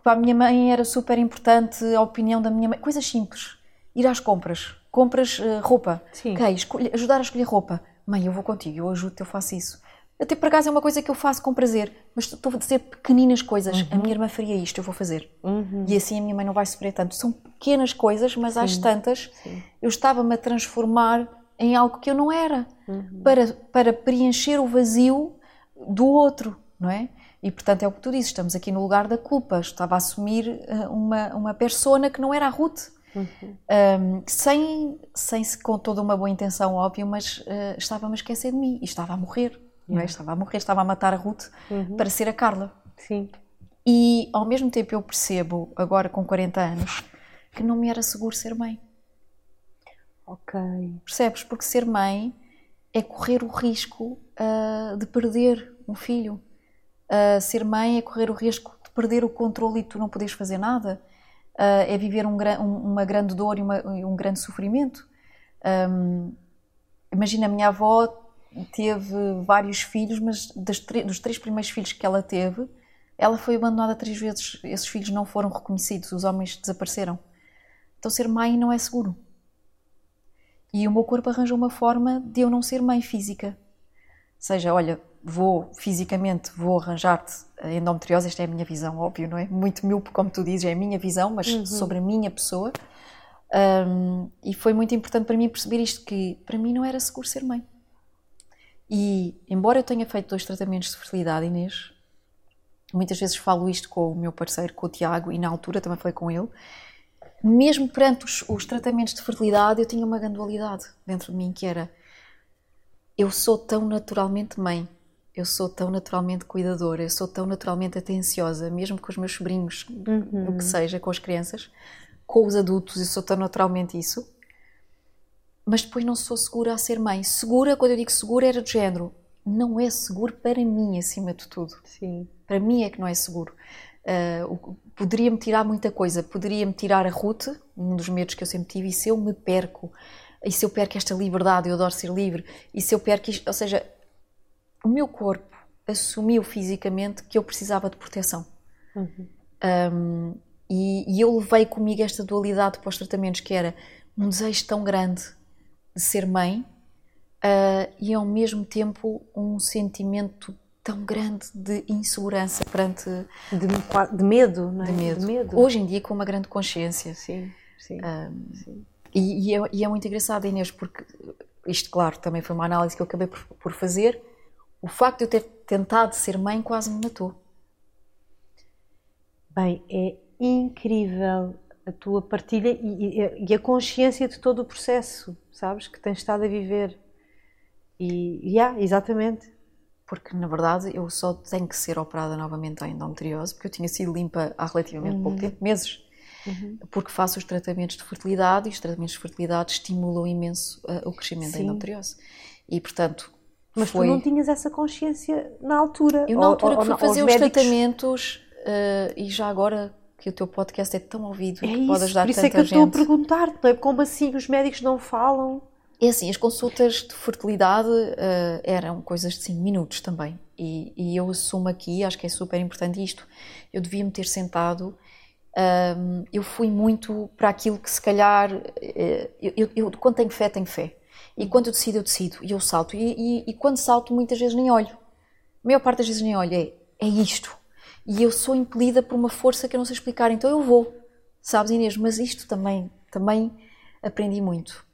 S2: Para a minha mãe era super importante a opinião da minha mãe. Coisas simples. Ir às compras. Compras uh, roupa.
S1: Sim.
S2: Okay, escolher, ajudar a escolher roupa. Mãe, eu vou contigo, eu ajudo-te, eu faço isso. Até por acaso é uma coisa que eu faço com prazer, mas estou a dizer pequeninas coisas. Uhum. A minha irmã faria isto, eu vou fazer. Uhum. E assim a minha mãe não vai sofrer tanto. São pequenas coisas, mas Sim. às tantas Sim. eu estava-me a transformar em algo que eu não era, uhum. para, para preencher o vazio do outro, não é? E portanto é o que tu dizes, estamos aqui no lugar da culpa. Estava a assumir eh, uma, uma persona que não era a Ruth. Uhum. Um, sem, sem com toda uma boa intenção, óbvio, mas uh, estava-me a esquecer de mim e estava a morrer, não é? Estava a morrer, estava a matar a Ruth uhum. para ser a Carla.
S1: Sim.
S2: E ao mesmo tempo eu percebo, agora com 40 anos, que não me era seguro ser mãe.
S1: Ok.
S2: Percebes? Porque ser mãe é correr o risco uh, de perder um filho. Uh, ser mãe é correr o risco de perder o controle e tu não podes fazer nada. Uh, é viver um, um, uma grande dor e uma, um grande sofrimento. Um, imagina, a minha avó teve vários filhos, mas dos três primeiros filhos que ela teve, ela foi abandonada três vezes. Esses filhos não foram reconhecidos, os homens desapareceram. Então, ser mãe não é seguro. E o meu corpo arranjou uma forma de eu não ser mãe física. Seja, olha, vou fisicamente, vou arranjar-te a endometriose, esta é a minha visão, óbvio, não é? Muito míope, como tu dizes, é a minha visão, mas uhum. sobre a minha pessoa. Um, e foi muito importante para mim perceber isto, que para mim não era seguro ser mãe. E, embora eu tenha feito dois tratamentos de fertilidade, Inês, muitas vezes falo isto com o meu parceiro, com o Tiago, e na altura também falei com ele, mesmo perante os, os tratamentos de fertilidade, eu tinha uma grande dualidade dentro de mim, que era eu sou tão naturalmente mãe, eu sou tão naturalmente cuidadora, eu sou tão naturalmente atenciosa, mesmo com os meus sobrinhos, uhum. o que seja, com as crianças, com os adultos, eu sou tão naturalmente isso. Mas depois não sou segura a ser mãe. Segura, quando eu digo segura, era do género. Não é seguro para mim, acima de tudo.
S1: Sim.
S2: Para mim é que não é seguro. Uh, Poderia-me tirar muita coisa. Poderia-me tirar a Ruth, um dos medos que eu sempre tive, e se eu me perco, e se eu perco esta liberdade, eu adoro ser livre, e se eu perco isto, ou seja, o meu corpo assumiu fisicamente que eu precisava de proteção. Uhum. Um, e, e, eu levei comigo esta dualidade para os tratamentos, que era um desejo tão grande de ser mãe uh, e ao mesmo tempo um sentimento tão grande de insegurança perante
S1: de, de medo, não é?
S2: De medo.
S1: de medo.
S2: Hoje em dia com uma grande consciência.
S1: Sim, sim.
S2: Um, sim. E, e, é, e, é, muito engraçado, Inês, porque isto, claro, também foi uma análise que eu acabei por, por fazer. O facto de eu ter tentado ser mãe quase me matou.
S1: Bem, é incrível a tua partilha e, e, a consciência de todo o processo, sabes, que tens estado a viver. E, yeah, exatamente.
S2: Porque, na verdade, eu só tenho que ser operada novamente à endometriose, porque eu tinha sido limpa há relativamente uhum. pouco tempo, meses. Uhum. Porque faço os tratamentos de fertilidade e os tratamentos de fertilidade estimulam imenso uh, o crescimento Sim. da endometriose. E, portanto,
S1: mas foi... tu não tinhas essa consciência na altura.
S2: Eu na altura ou, que fui fazer os médicos... tratamentos uh, e já agora que o teu podcast é tão ouvido
S1: é pode ajudar tanta gente. Por isso é que eu estou a perguntar, não é? Como assim os médicos não falam?
S2: É assim, as consultas de fertilidade uh, eram coisas de 5 minutos também. E, e, eu assumo aqui, acho que é super importante isto, eu devia me ter sentado. Um, eu fui muito para aquilo que se calhar. Uh, eu, eu, eu, quando tenho fé, tenho fé. E quando eu decido, eu decido. E eu salto. E, e, e quando salto, muitas vezes nem olho. A maior parte das vezes nem olho. É, é isto e eu sou impelida por uma força que eu não sei explicar, então eu vou, sabes Inês? Mas isto também, também aprendi muito,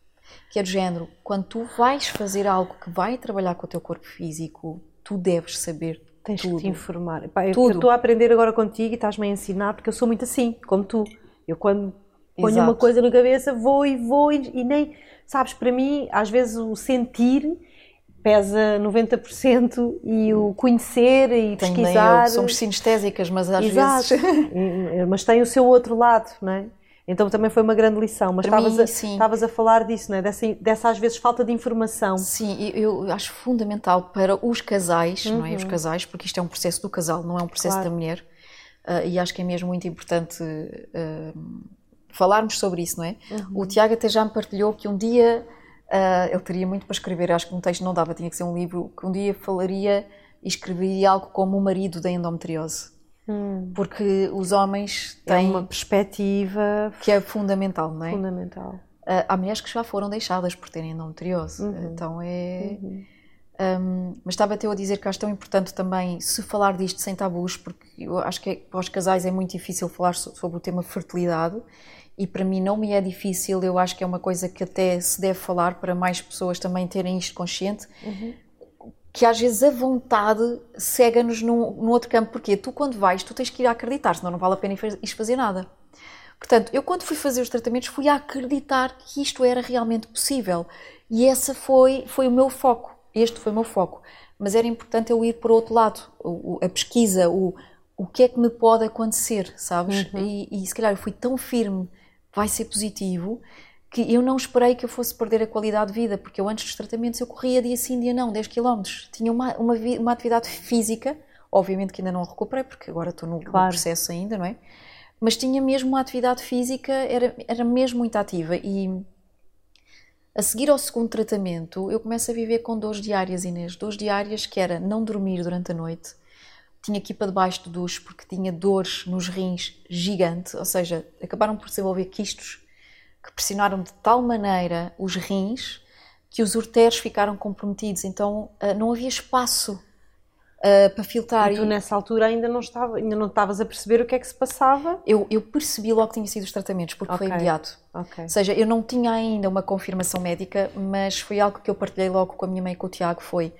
S2: que é do género, quando tu vais fazer algo que vai trabalhar com o teu corpo físico, tu deves saber
S1: Tens
S2: tudo.
S1: que te informar. Pá, eu, estou a aprender agora contigo e estás-me a ensinar, porque eu sou muito assim, como tu. Eu quando ponho Exato. uma coisa na cabeça, vou e vou e, e nem... Sabes, para mim, às vezes o sentir pesa 90% e o conhecer e pesquisar. Eu.
S2: Somos sinestésicas, mas às
S1: Exato.
S2: vezes.
S1: mas tem o seu outro lado, não é? Então também foi uma grande lição. Mas estavas, a, a falar disso, não é? Dessa, dessa às vezes falta de informação.
S2: Sim, eu acho fundamental para os casais, uhum. não é? Os uhum. casais, porque isto é um processo do casal, não é um processo claro. da mulher. Uh, e acho que é mesmo muito importante uh, falarmos sobre isso, não é? Uhum. O Tiago até já me partilhou que um dia Uh, ele teria muito para escrever, acho que um texto não dava, tinha que ser um livro que um dia falaria e escreveria algo como o marido da endometriose. Hum. Porque os homens têm.
S1: É uma perspectiva.
S2: que é fundamental, não é?
S1: Fundamental.
S2: Uh, há mulheres que já foram deixadas por terem endometriose, uhum. então é. Uhum. Um, mas estava até a dizer que acho tão importante também se falar disto sem tabus, porque eu acho que é, para os casais é muito difícil falar sobre o tema fertilidade e para mim não me é difícil, eu acho que é uma coisa que até se deve falar para mais pessoas também terem isto consciente, uhum. Que às vezes a vontade cega-nos num, num, outro campo, porque tu quando vais, tu tens que ir a acreditar, senão não vale a pena ir fazer nada. Portanto, eu quando fui fazer os tratamentos fui a acreditar que isto era realmente possível e essa foi, foi o meu foco, este foi o meu foco. Mas era importante eu ir para o outro lado, a pesquisa, o, o que é que me pode acontecer, sabes? Uhum. E, e se calhar eu fui tão firme vai ser positivo, que eu não esperei que eu fosse perder a qualidade de vida, porque eu antes dos tratamentos eu corria dia sim, dia não, 10 km. Tinha uma, uma, uma atividade física, obviamente que ainda não recuperei, porque agora estou no, claro. no, processo ainda, não é? Mas tinha mesmo uma atividade física, era, era mesmo muito ativa. E a seguir ao segundo tratamento, eu começo a viver com dores diárias, Inês. Dores diárias que era não dormir durante a noite, tinha equipa debaixo do duche porque tinha dores nos rins gigante, ou seja, acabaram por desenvolver quistos que pressionaram de tal maneira os rins que os urteres ficaram comprometidos, então uh, não havia espaço uh, para filtrar.
S1: E tu nessa altura ainda não, estava, ainda não estavas a perceber o que é que se passava?
S2: Eu, eu percebi logo que tinha sido os tratamentos, porque okay. foi imediato. Okay. Ou seja, eu não tinha ainda uma confirmação médica, mas foi algo que eu partilhei logo com a minha mãe e com o Tiago, foi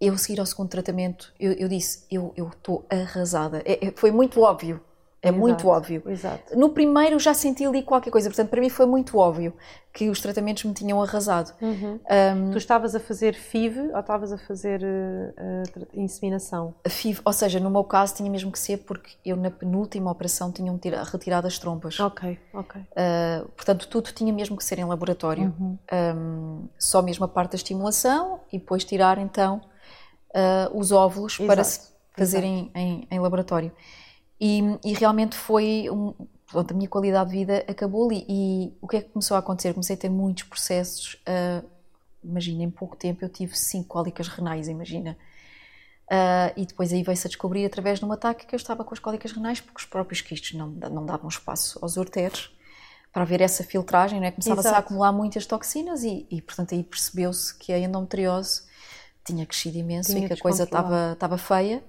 S2: eu seguir ao segundo tratamento, eu, eu disse, eu estou arrasada. É, é, foi muito óbvio. É exato, muito óbvio.
S1: Exato.
S2: No primeiro já senti ali qualquer coisa, portanto, para mim foi muito óbvio que os tratamentos me tinham arrasado.
S1: Uhum. Um, tu estavas a fazer FIV ou estavas a fazer uh, uh, inseminação?
S2: FIV, ou seja, no meu caso tinha mesmo que ser porque eu na penúltima operação tinham retirado as trompas.
S1: Ok, ok.
S2: Uh, portanto, tudo tinha mesmo que ser em laboratório. Uhum. Um, só mesmo a parte da estimulação e depois tirar então os óvulos Exato. para se fazerem em, em laboratório. E, e realmente foi um, pronto, a minha qualidade de vida acabou ali. E o que é que começou a acontecer? Comecei a ter muitos processos. Uh, imagina, em pouco tempo eu tive cinco cólicas renais, imagina. Uh, e depois aí veio-se a descobrir através de um ataque que eu estava com as cólicas renais porque os próprios quistos não, não davam espaço aos urteres para haver essa filtragem, né? começava-se a acumular muitas toxinas e, e portanto aí percebeu-se que a endometriose tinha crescido imenso tinha e que a coisa estava feia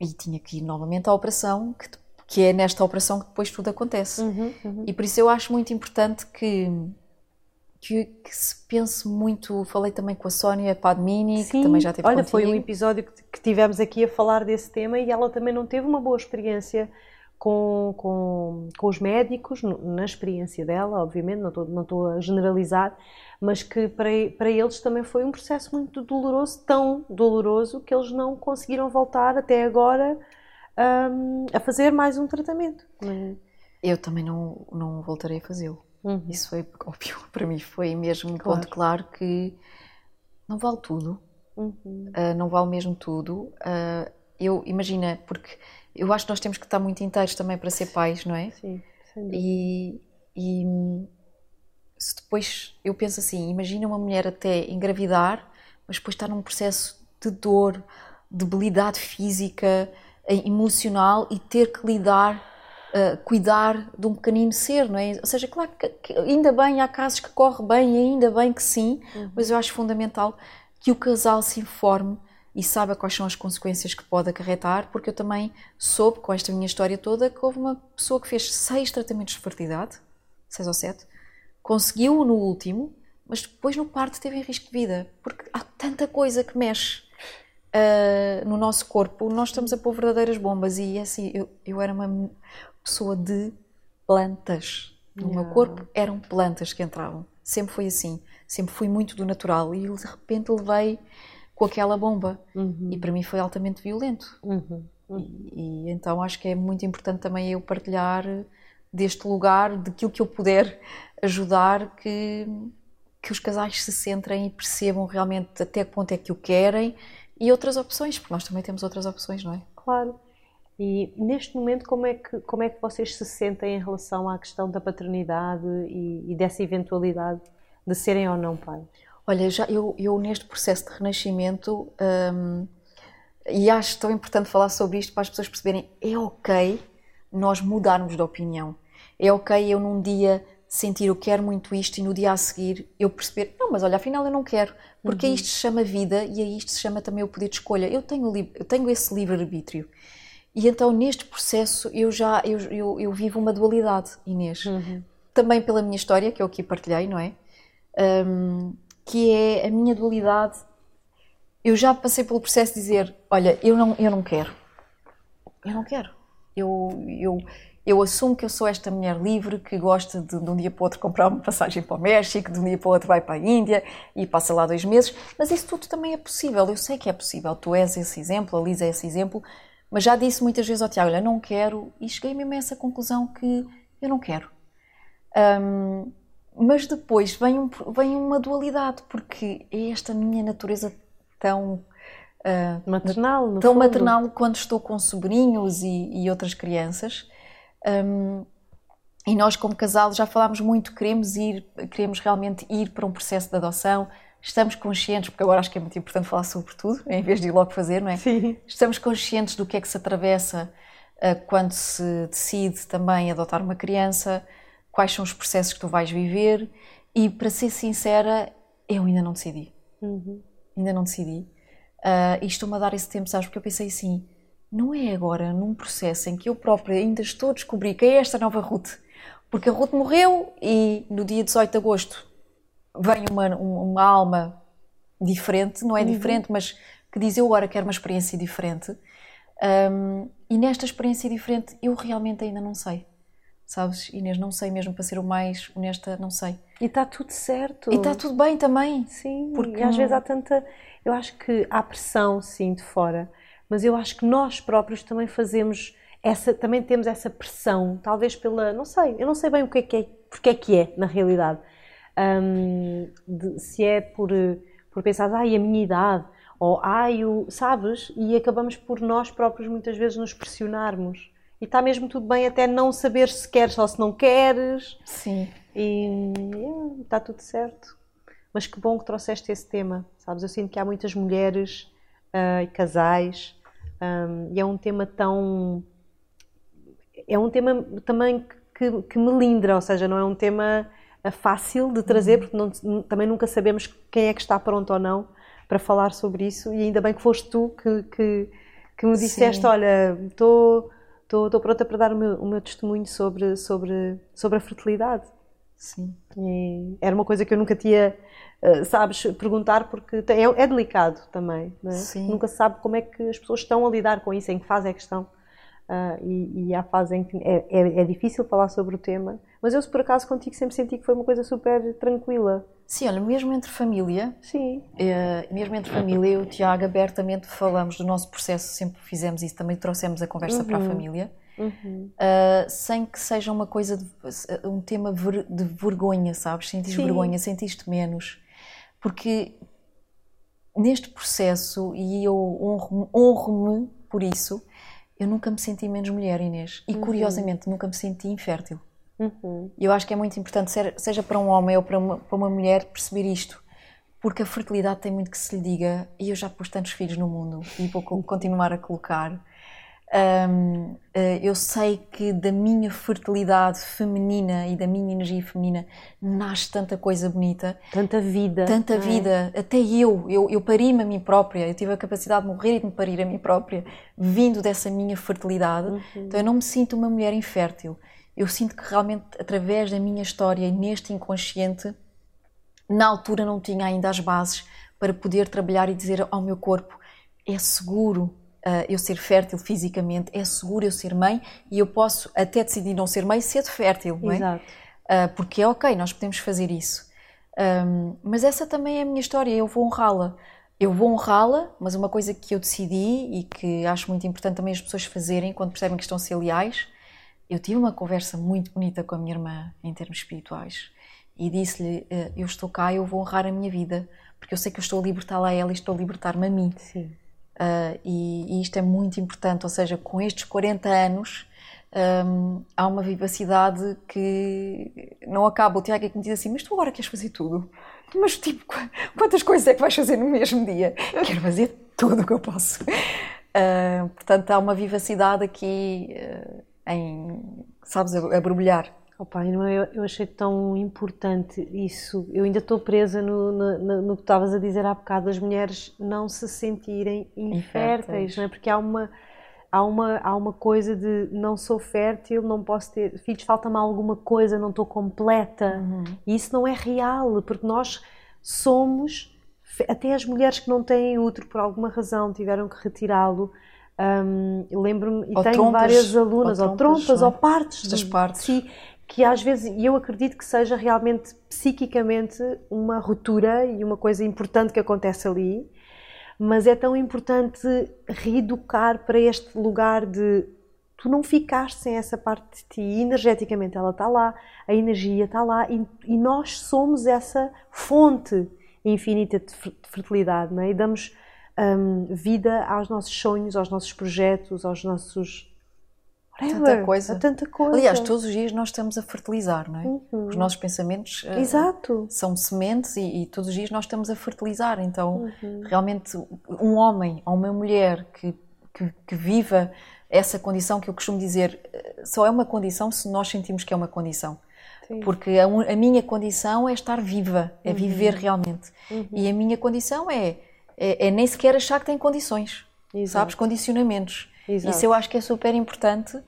S2: e tinha que ir novamente à operação, que, que é nesta operação que depois tudo acontece.
S1: Uhum, uhum.
S2: E por isso eu acho muito importante que, que, que, se pense muito. Falei também com a Sónia Padmini, Sim, que também já teve
S1: Olha,
S2: contigo.
S1: foi um episódio que, que tivemos aqui a falar desse tema e ela também não teve uma boa experiência com, com, com os médicos, na experiência dela, obviamente, não estou, não estou a generalizar, mas que para, para eles também foi um processo muito doloroso, tão doloroso que eles não conseguiram voltar até agora um, a fazer mais um tratamento.
S2: Eu também não, não voltarei a fazê-lo. Uhum. Isso foi óbvio. Para mim foi mesmo um claro. ponto claro que não vale tudo.
S1: Uhum.
S2: Uh, não vale mesmo tudo. Uh, eu imagina, porque eu acho que nós temos que estar muito inteiros também para ser pais, não é?
S1: Sim,
S2: e, e se depois eu penso assim, imagina uma mulher até engravidar, mas depois estar num processo de dor, debilidade física, eh, emocional e ter que lidar, uh, cuidar de um pequenino ser, não é? Ou seja, claro que, que, ainda bem, há casos que corre bem, ainda bem que sim, uhum. mas eu acho fundamental que o casal se informe e saiba quais são as consequências que pode acarretar, porque eu também soube com esta minha história toda que houve uma pessoa que fez seis tratamentos de fertilidade, seis ou sete, conseguiu no último, mas depois no parto teve em risco de vida, porque há tanta coisa que mexe uh, no nosso corpo, nós estamos a pôr verdadeiras bombas e assim, eu, eu era uma pessoa de plantas. No yeah. meu corpo eram plantas que entravam. Sempre foi assim. Sempre fui muito do natural e de repente levei com aquela bomba.
S1: Uhum.
S2: E para mim foi altamente violento.
S1: Uhum.
S2: Uhum. E, e, então acho que é muito importante também eu partilhar deste lugar, daquilo que eu puder ajudar que, que os casais se centrem e percebam realmente até que ponto é que o querem e outras opções, porque nós também temos outras opções, não é?
S1: Claro. E neste momento, como é que, como é que vocês se sentem em relação à questão da paternidade e, e dessa eventualidade de serem ou não pais?
S2: Olha, já eu, eu neste processo de renascimento, hum, e acho tão importante falar sobre isto para as pessoas perceberem, é ok nós mudarmos de opinião. É ok eu num dia sentir eu quero muito isto e no dia a seguir eu perceber, não, mas olha, afinal eu não quero, porque uhum. isto se chama vida e a isto se chama também o poder de escolha. Eu tenho, eu tenho esse livre-arbítrio. E então neste processo eu já eu, eu, eu vivo uma dualidade, Inês.
S1: Uhum.
S2: Também pela minha história, que eu aqui partilhei, não é? Um, que é a minha dualidade. Eu já passei pelo processo de dizer, olha, eu não, eu não quero. Eu não quero. Eu, eu, eu assumo que eu sou esta mulher livre que gosta de, de um dia para o outro comprar uma passagem para o México, de um dia para o outro vai para a Índia e passa lá dois meses, mas isso tudo também é possível. Eu sei que é possível. Tu és esse exemplo, a Lisa é esse exemplo, mas já disse muitas vezes ao Tiago: olha, não quero, e cheguei mesmo a essa conclusão que eu não quero. Um, mas depois vem, um, vem uma dualidade, porque é esta minha natureza tão.
S1: Uh, maternal,
S2: tão
S1: fundo.
S2: maternal quando estou com sobrinhos e, e outras crianças. Um, e nós, como casal, já falámos muito, queremos ir, queremos realmente ir para um processo de adoção, estamos conscientes, porque agora acho que é muito importante falar sobre tudo, em vez de ir logo fazer, não é?
S1: Sim.
S2: Estamos conscientes do que é que se atravessa uh, quando se decide também adotar uma criança, quais são os processos que tu vais viver e, para ser sincera, eu ainda não decidi. Uhum. Ainda não decidi. Uh, e estou-me a dar esse tempo, sabes? Porque eu pensei assim, não é agora num processo em que eu própria ainda estou a descobrir quem é esta nova Ruth. Porque a Ruth morreu e no dia 18 de agosto vem uma, uma alma diferente, não é uhum. diferente, mas que diz eu agora quero uma experiência diferente. Um, e nesta experiência diferente eu realmente ainda não sei. Sabes, Inês, não sei mesmo, para ser o mais honesta, não sei.
S1: E está tudo certo.
S2: E está tudo bem também.
S1: Sim, porque às vezes há tanta. Eu acho que há pressão, sim, de fora, mas eu acho que nós próprios também fazemos essa. Também temos essa pressão, talvez pela. Não sei, eu não sei bem o que é que é, porque é que é, na realidade. Um, de, se é por, por pensar, ai, a minha idade, ou ai, o. Sabes? E acabamos por nós próprios muitas vezes nos pressionarmos e está mesmo tudo bem até não saber se queres ou se não queres.
S2: Sim.
S1: E está tudo certo. Mas que bom que trouxeste esse tema, sabes? Eu sinto que há muitas mulheres uh, e casais um, e é um tema tão... É um tema também que, que melindra, ou seja, não é um tema ah, fácil de trazer, porque não, também nunca sabemos quem é que está pronto ou não para falar sobre isso e ainda bem que foste tu que, que, que me disseste, Sim. olha, estou estou, estou pronta para dar o meu, o meu testemunho sobre, sobre, sobre a fertilidade.
S2: Sim.
S1: E era uma coisa que eu nunca tinha, uh, sabes, perguntar porque é, é, delicado também. É?
S2: Sim.
S1: Nunca se sabe como é que as pessoas estão a lidar com isso, em que fase é que estão. Uh, e, e há fase em que é, é, é, difícil falar sobre o tema, mas eu, se por acaso, contigo sempre senti que foi uma coisa super tranquila.
S2: Sim, olha, mesmo entre família,
S1: Sim.
S2: Uh, mesmo entre família, eu e o Tiago abertamente falamos do nosso processo, sempre fizemos isso, também trouxemos a conversa uhum. para a uhum. família, uhum. uh, sem que seja uma coisa, de, um tema de vergonha, sabes? Sentiste vergonha, sentiste menos, porque neste processo, e eu honro-me honro por isso, eu nunca me senti menos mulher, Inês. E uhum. curiosamente, nunca me senti infértil. Uhum. Eu acho que é muito importante, seja para um homem ou para uma, para uma mulher, perceber isto. Porque a fertilidade tem muito que se lhe diga, e eu já pus tantos filhos no mundo e vou continuar a colocar. Um, eh, eu sei que da minha fertilidade feminina e da minha energia feminina nasce tanta coisa bonita.
S1: Tanta vida.
S2: Tanta é? vida. Até eu, eu, eu pari-me a mim própria. Eu tive a capacidade de morrer e de me parir a mim própria, vindo dessa minha fertilidade. Uhum. Então eu não me sinto uma mulher infértil. Eu sinto que realmente, através da minha história e neste inconsciente, na altura não tinha ainda as bases para poder trabalhar e dizer ao meu corpo: é seguro uh, eu ser fértil fisicamente, é seguro eu ser mãe e eu posso até decidir não ser mãe ser fértil, não é?
S1: Exato.
S2: Uh, porque é ok, nós podemos fazer isso. Um, mas essa também é a minha história, eu vou honrá-la. Eu vou honrá-la, mas uma coisa que eu decidi e que acho muito importante também as pessoas fazerem quando percebem que estão a ser leais, eu tive uma conversa muito bonita com a minha irmã em termos espirituais e disse-lhe: ah, Eu estou cá, eu vou honrar a minha vida, porque eu sei que eu estou a libertá-la a ela e estou a libertar-me a mim.
S1: Sim.
S2: Uh, e, e, isto é muito importante, ou seja, com estes 40 anos um, há uma vivacidade que não acaba. O Tiago é que me diz assim: Mas tu agora queres fazer tudo? Mas tipo, quantas coisas é que vais fazer no mesmo dia? Quero fazer tudo o que eu posso. Uh, portanto, há uma vivacidade aqui uh, em, sabes, a, a borbulhar.
S1: Opa, eu, eu achei tão importante isso. Eu ainda estou presa no, no, no que estavas a dizer há bocado, as mulheres não se sentirem inférteis, não é? Porque há uma, há, uma, há uma coisa de não sou fértil, não posso ter filhos, falta-me alguma coisa, não estou completa. Uhum. E isso não é real, porque nós somos, até as mulheres que não têm útero por alguma razão tiveram que retirá-lo. Um, Lembro-me, e tenho trompas, várias alunas, ou trompas, ou, trompas, é? ou partes
S2: das partes.
S1: Si, que às vezes, e eu acredito que seja realmente psiquicamente uma ruptura e uma coisa importante que acontece ali, mas é tão importante reeducar para este lugar de tu não ficaste sem essa parte de ti, energeticamente ela está lá, a energia está lá e, e nós somos essa fonte infinita de fertilidade, não é? E damos um, vida aos nossos sonhos, aos nossos projetos, aos nossos
S2: Tanta coisa.
S1: tanta coisa.
S2: Aliás, todos os dias nós estamos a fertilizar, não é? Uhum. Os nossos pensamentos
S1: uh,
S2: são sementes e, e, todos os dias nós estamos a fertilizar. Então, uhum. realmente, um homem ou uma mulher que, que, que, viva essa condição que eu costumo dizer, eh, só é uma condição se nós sentimos que é uma condição. Sim. Porque a, a, minha condição é estar viva, é uhum. viver realmente. Uhum. E a minha condição é, é, é, nem sequer achar que tem condições, Exato. sabes? Condicionamentos. Exato. Isso eu acho que é super importante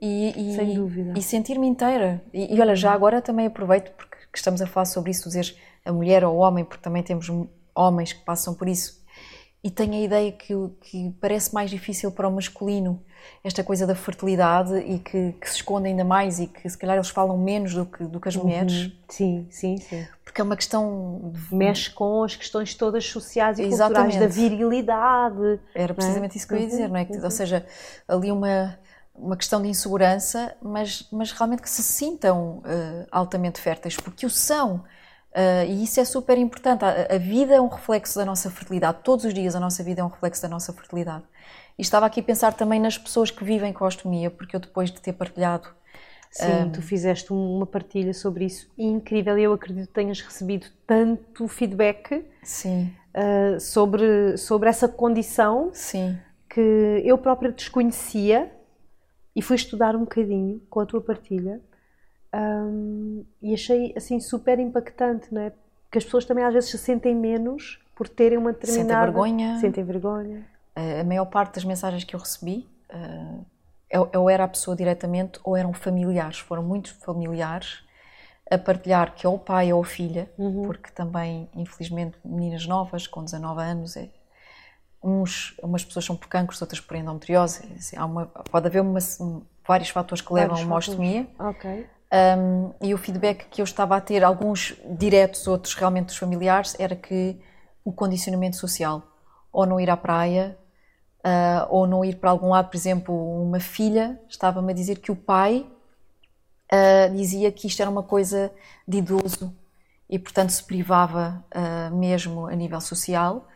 S2: e, e, Sem dúvida. E sentir-me inteira. E, e, olha, já agora também aproveito porque estamos a falar sobre isso, dizer a mulher ou o homem, porque também temos homens que passam por isso. E tenho a ideia que, que parece mais difícil para o masculino esta coisa da fertilidade e que, que, se esconde ainda mais e que se calhar eles falam menos do que, do que as mulheres. Uhum.
S1: Sim, sim, sim.
S2: Porque é uma questão.
S1: Mexe com as questões todas sociais e Exatamente. culturais da virilidade.
S2: Era precisamente é? isso que eu ia dizer, não é? Uhum. Ou seja, ali uma uma questão de insegurança, mas, mas realmente que se sintam uh, altamente férteis, porque o são. Uh, e isso é super importante. A, a, vida é um reflexo da nossa fertilidade. Todos os dias a nossa vida é um reflexo da nossa fertilidade. E estava aqui a pensar também nas pessoas que vivem com a ostomia, porque eu depois de ter partilhado.
S1: Sim, um... tu fizeste uma partilha sobre isso incrível e eu acredito que tenhas recebido tanto feedback
S2: Sim.
S1: Uh, sobre, sobre essa condição
S2: Sim.
S1: que eu própria desconhecia e fui estudar um bocadinho com a tua partilha um, e achei assim super impactante, não é? Porque as pessoas também às vezes se sentem menos por terem uma determinada...
S2: Sentem vergonha.
S1: Sentem vergonha
S2: a maior parte das mensagens que eu recebi, eu, eu era a pessoa diretamente ou eram familiares, foram muitos familiares a partilhar que ou o pai ou a filha, uhum. porque também, infelizmente, meninas novas com 19 anos, é, uns, umas pessoas são por cancros, outras por endometriose. Assim, uma, pode haver uma, um, vários fatores que levam a uma ostomia.
S1: Okay.
S2: Um, e o feedback que eu estava a ter, alguns diretos, outros realmente dos familiares, era que o condicionamento social, ou não ir à praia, uh, ou não ir para algum lado, por exemplo, uma filha estava-me a dizer que o pai uh, dizia que isto era uma coisa de idoso e, portanto, se privava uh, mesmo a nível social.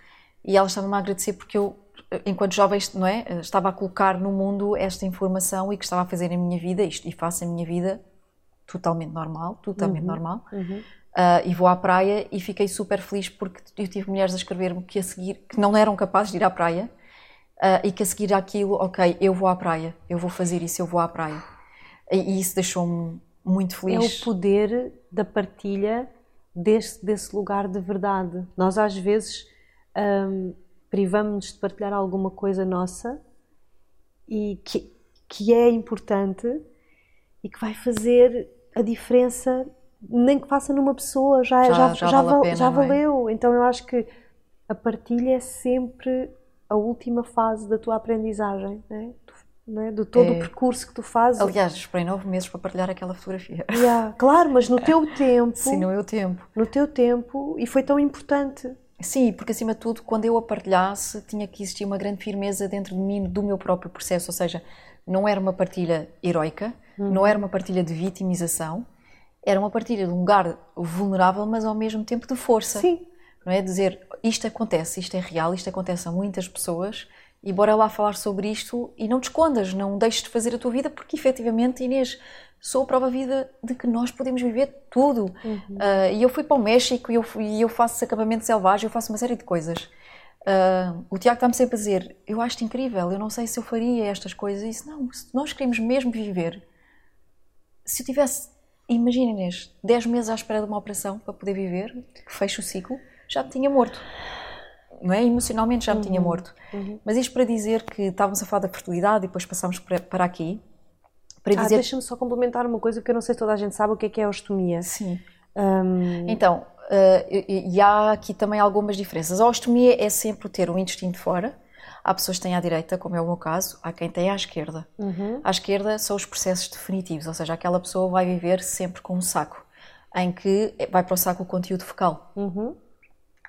S2: E ela estava-me a agradecer porque eu, enquanto jovem, não é, estava a colocar no mundo esta informação e que estava a fazer a minha vida, isto, e faço a minha vida totalmente normal, totalmente uhum, normal. Uhum. Uh, e vou à praia e fiquei super feliz porque eu tive mulheres a escrever-me que a seguir que não eram capazes de ir à praia uh, e que a seguir aquilo, ok, eu vou à praia, eu vou fazer isso, eu vou à praia. E, e isso deixou-me muito feliz.
S1: É o poder da partilha desse, desse lugar de verdade. Nós às vezes um, privamos-nos de partilhar alguma coisa nossa e que, que é importante e que vai fazer a diferença, nem que faça numa pessoa, já, já, já, já, já, vale pena, já é? valeu. É? Então eu acho que a partilha é sempre a última fase da tua aprendizagem, né? né? do todo é. o percurso que tu fazes.
S2: Aliás, esperei nove meses para partilhar aquela fotografia.
S1: Yeah, claro, mas no teu tempo.
S2: Sim, no meu tempo.
S1: No teu tempo, e foi tão importante.
S2: Sim, porque acima de tudo, quando eu a partilhasse, tinha que existir uma grande firmeza dentro de mim, do meu próprio processo, ou seja, não era uma partilha heroica, uhum. não era uma partilha de vitimização, era uma partilha de um lugar vulnerável, mas ao mesmo tempo de força.
S1: Sim.
S2: Não é dizer, isto acontece, isto é real, isto acontece a muitas pessoas e bora lá falar sobre isto e não te escondas, não deixes de fazer a tua vida, porque efetivamente, Inês, sou a prova vida de que nós podemos viver tudo. Uhum. Uh, e eu fui para o México e eu, fui, eu faço acampamento selvagem, eu faço uma série de coisas. Uh, o Tiago está-me sempre a dizer: Eu acho incrível, eu não sei se eu faria estas coisas. E disse: Não, se nós queremos mesmo viver, se eu tivesse, imagina Inês, 10 meses à espera de uma operação para poder viver, que feche o ciclo, já me tinha morto. Não é? Emocionalmente já me uhum. tinha morto. Uhum. Mas isto para dizer que estávamos a falar da fertilidade e depois passámos para aqui.
S1: Para ah, dizer... deixa-me só complementar uma coisa, porque eu não sei se toda a gente sabe o que é que é a ostomia.
S2: Sim. Um... Então, uh, e, e há aqui também algumas diferenças. A ostomia é sempre ter o intestino de fora. Há pessoas que têm à direita, como é o meu caso, há quem tem à esquerda. Uhum. À esquerda são os processos definitivos, ou seja, aquela pessoa vai viver sempre com um saco, em que vai para o saco o conteúdo fecal. Uhum.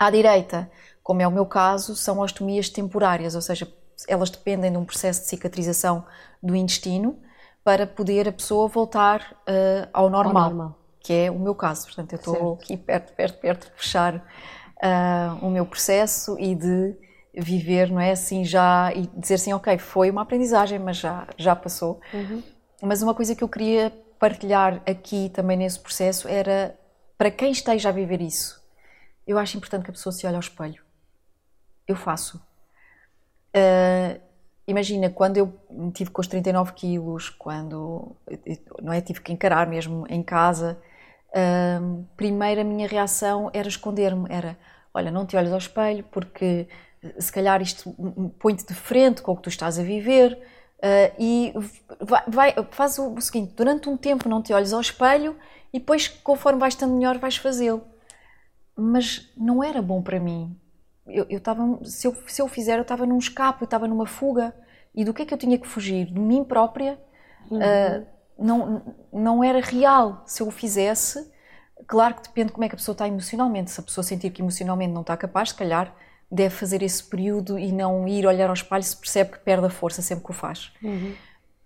S2: À direita, como é o meu caso, são ostomias temporárias, ou seja, elas dependem de um processo de cicatrização do intestino para poder a pessoa voltar uh, ao, normal, ao, normal, que é o meu caso. Portanto, eu estou aqui perto, perto, perto de fechar uh, o meu processo e de viver, não é assim já e dizer assim, ok, foi uma aprendizagem, mas já já passou. Uhum. Mas uma coisa que eu queria partilhar aqui também nesse processo era para quem esteja a viver isso, eu acho importante que a pessoa se olhe ao espelho. Eu faço. Uh, imagina, quando eu tive com os 39 quilos, quando não é, tive que encarar mesmo em casa, uh, primeiro a minha reação era esconder-me, era, olha, não te olhes ao espelho porque se calhar isto põe-te de frente com o que tu estás a viver uh, e vai, vai, faz o, o seguinte, durante um tempo não te olhes ao espelho e depois, conforme vais estando melhor, vais fazê-lo. Mas não era bom para mim. Eu, eu tava, se, eu, se eu fizer, eu estava num escape, eu estava numa fuga. E do que é que eu tinha que fugir? De mim própria. Uhum. Uh, não, não era real. Se eu o fizesse, claro que depende de como é que a pessoa está emocionalmente. Se a pessoa sentir que emocionalmente não está capaz, se calhar deve fazer esse período e não ir olhar ao espelho se percebe que perde a força sempre que o faz. Uhum.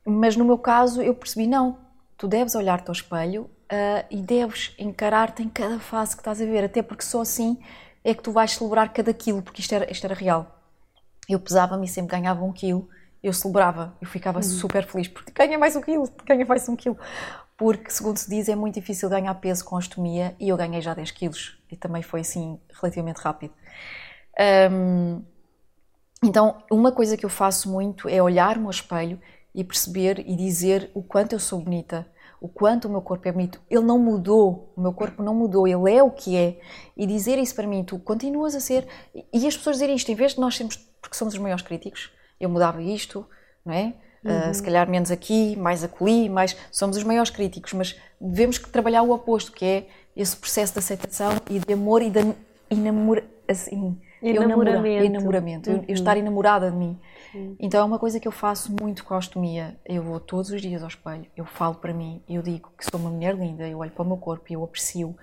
S2: Mas no meu caso, eu percebi: não, tu deves olhar-te ao espelho uh, e deves encarar-te em cada fase que estás a ver, até porque só assim é que tu vais celebrar cada quilo, porque isto era, isto era real. Eu pesava-me e sempre ganhava um quilo, eu celebrava, eu ficava uhum. super feliz, porque ganha mais um quilo, ganha mais um quilo. Porque, segundo se diz, é muito difícil ganhar peso com ostomia e eu ganhei já 10 quilos e também foi assim relativamente rápido. Um, então, uma coisa que eu faço muito é olhar-me ao espelho e perceber e dizer o quanto eu sou bonita, o quanto o meu corpo é bonito. Ele não mudou, o meu corpo não mudou, ele é o que é. E dizer isso para mim, tu continuas a ser. E as pessoas dizerem isto, em vez de nós sermos, porque somos os maiores críticos, eu mudava isto, não é? Ah, uhum. Uh, se calhar menos aqui, mais acolhi, mais. Somos os maiores críticos, mas devemos trabalhar o oposto, que é esse processo de aceitação e de amor e de enamor, assim,
S1: enamoramento.
S2: Eu, enamoramento. Uhum. Eu, eu, estar enamorada de mim. Então é uma coisa que eu faço muito com a ostomia. Eu vou todos os dias ao espelho, eu falo para mim, eu digo que sou uma mulher linda, eu olho para o meu corpo e eu aprecio,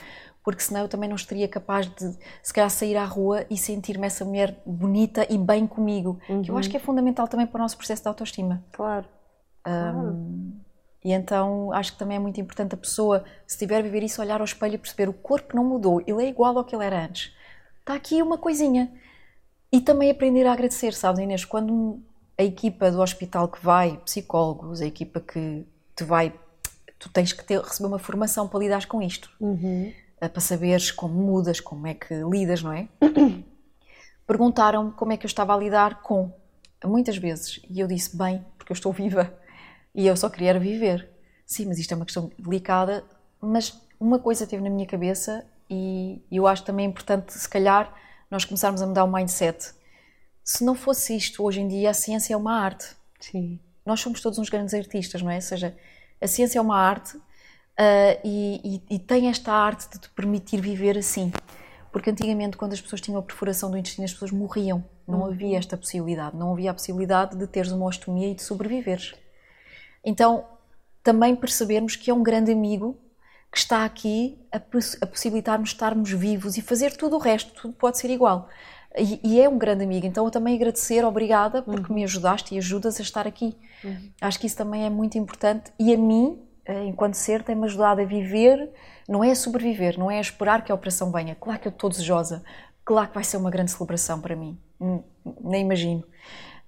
S2: porque senão eu também não estaria capaz de, se calhar, sair à rua e sentir-me essa mulher bonita e bem comigo. Uhum. Que eu acho que é fundamental também para o nosso processo de autoestima.
S1: Claro. Um,
S2: E então acho que também é muito importante a pessoa, se estiver a viver isso, olhar ao espelho e perceber o corpo não mudou, ele é igual ao que ele era antes. Está aqui uma coisinha. E também aprender a agradecer, sabes, Inês? Quando a equipa do hospital que vai, psicólogos, a equipa que te vai, tu tens que ter, receber uma formação para lidar com isto, uhum. Eh, para saberes como mudas, como é que lidas, não é? Perguntaram como é que eu estava a lidar com, muitas vezes, e eu disse, bem, porque eu estou viva e eu só queria viver. Sim, mas isto é uma questão delicada, mas uma coisa teve na minha cabeça e eu acho também importante, se calhar, nós começarmos a mudar o mindset. Se não fosse isto, hoje em dia a ciência é uma arte.
S1: Sim.
S2: Nós somos todos uns grandes artistas, não é? Ou seja, a ciência é uma arte uh, e, e, e, tem esta arte de te permitir viver assim. Porque antigamente, quando as pessoas tinham a perfuração do intestino, as pessoas morriam. Não uhum. havia esta possibilidade. Não havia a possibilidade de teres uma ostomia e de sobreviveres. Então, também percebermos que é um grande amigo que está aqui a, a possibilitar-nos estarmos vivos e fazer tudo o resto, tudo pode ser igual. E, e, é um grande amigo, então eu também agradecer, obrigada, porque uhum. me ajudaste e ajudas a estar aqui. Uhum. Acho que isso também é muito importante e a mim, eh, enquanto ser, tem-me ajudado a viver, não é a sobreviver, não é a esperar que a operação venha. Claro que eu estou desejosa, claro que vai ser uma grande celebração para mim, nem imagino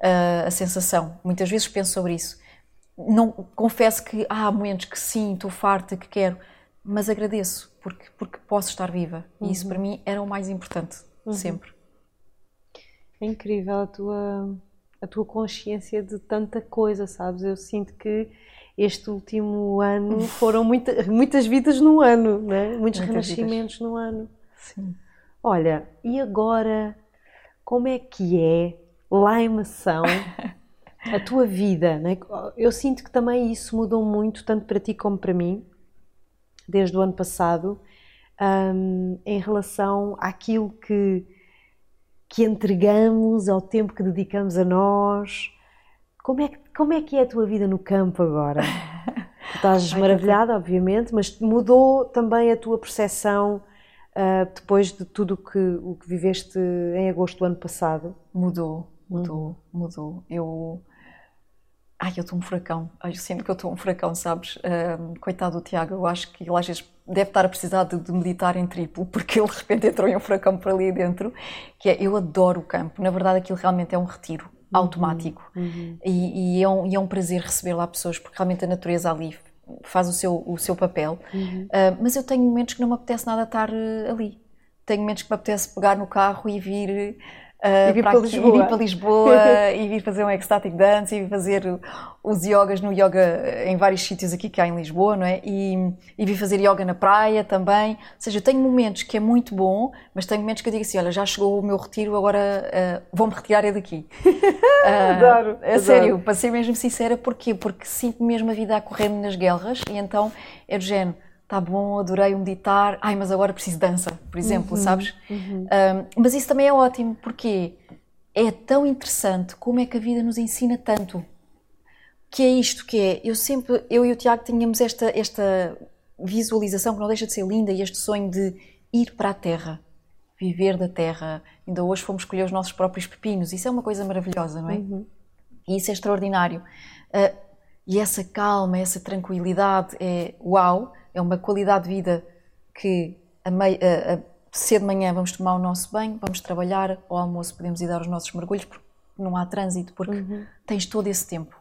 S2: uh, a sensação. Muitas vezes penso sobre isso. Não, confesso que há momentos que sim, estou farta, que quero, mas agradeço porque, porque posso estar viva. Uhum. E isso para uhum. mim era o mais importante, uhum. sempre.
S1: É incrível a tua, a tua consciência de tanta coisa, sabes? Eu sinto que este último ano foram muita, muitas vidas no ano, né? muitos muitas renascimentos vidas. no ano.
S2: Sim.
S1: Olha, e agora, como é que é lá em Mação a tua vida? Né? Eu sinto que também isso mudou muito, tanto para ti como para mim desde o ano passado um, em relação àquilo que, que entregamos, ao tempo que dedicamos a nós. Como é, que, como é que é a tua vida no campo agora? Estás maravilhada, obviamente, mas mudou também a tua percepção uh, depois de tudo que, o que viveste em agosto do ano passado?
S2: Mudou, mudou, hum. mudou. Eu Ai, eu estou um furacão. Eu sinto que eu estou um furacão, sabes? Um, coitado do Tiago, eu acho que ele às vezes deve estar a precisar de, de, meditar em triplo, porque ele de repente entrou em um furacão por ali dentro, que é, eu adoro o campo. Na verdade, aquilo realmente é um retiro uhum, automático. Uhum. E, e, é um, e, é um, prazer receber lá pessoas, porque realmente a natureza ali faz o seu, o seu papel. Uhum. Uh, mas eu tenho momentos que não me apetece nada estar uh, ali. Tenho momentos que me apetece pegar no carro e vir Uh, e vir para, Lisboa. E vir para Lisboa e vir fazer um ecstatic dance e vir fazer os yogas no yoga em vários sítios aqui que há em Lisboa, não é? E, e vir fazer yoga na praia também. Ou seja, eu tenho momentos que é muito bom, mas tenho momentos que eu digo assim: olha, já chegou o meu retiro, agora uh, vou-me retirar é daqui.
S1: Uh, adoro,
S2: é sério, para ser mesmo sincera, porquê? Porque sinto mesmo a vida a correr-me nas guerras e então é do género tá bom, adorei meditar, ai, mas agora preciso de dança, por exemplo, uhum, sabes? Uhum. Um, mas isso também é ótimo, porque é tão interessante como é que a vida nos ensina tanto. Que é isto que é, eu sempre, eu e o Tiago tínhamos esta, esta visualização que não deixa de ser linda e este sonho de ir para a terra, viver da terra. Ainda hoje fomos escolher os nossos próprios pepinos, isso é uma coisa maravilhosa, não é? Uhum. E isso é extraordinário. Uh, e essa calma, essa tranquilidade é uau é uma qualidade de vida que a, a, a, cedo de manhã vamos tomar o nosso banho, vamos trabalhar, ao almoço podemos ir dar os nossos mergulhos, porque não há trânsito, porque uhum. tens todo esse tempo.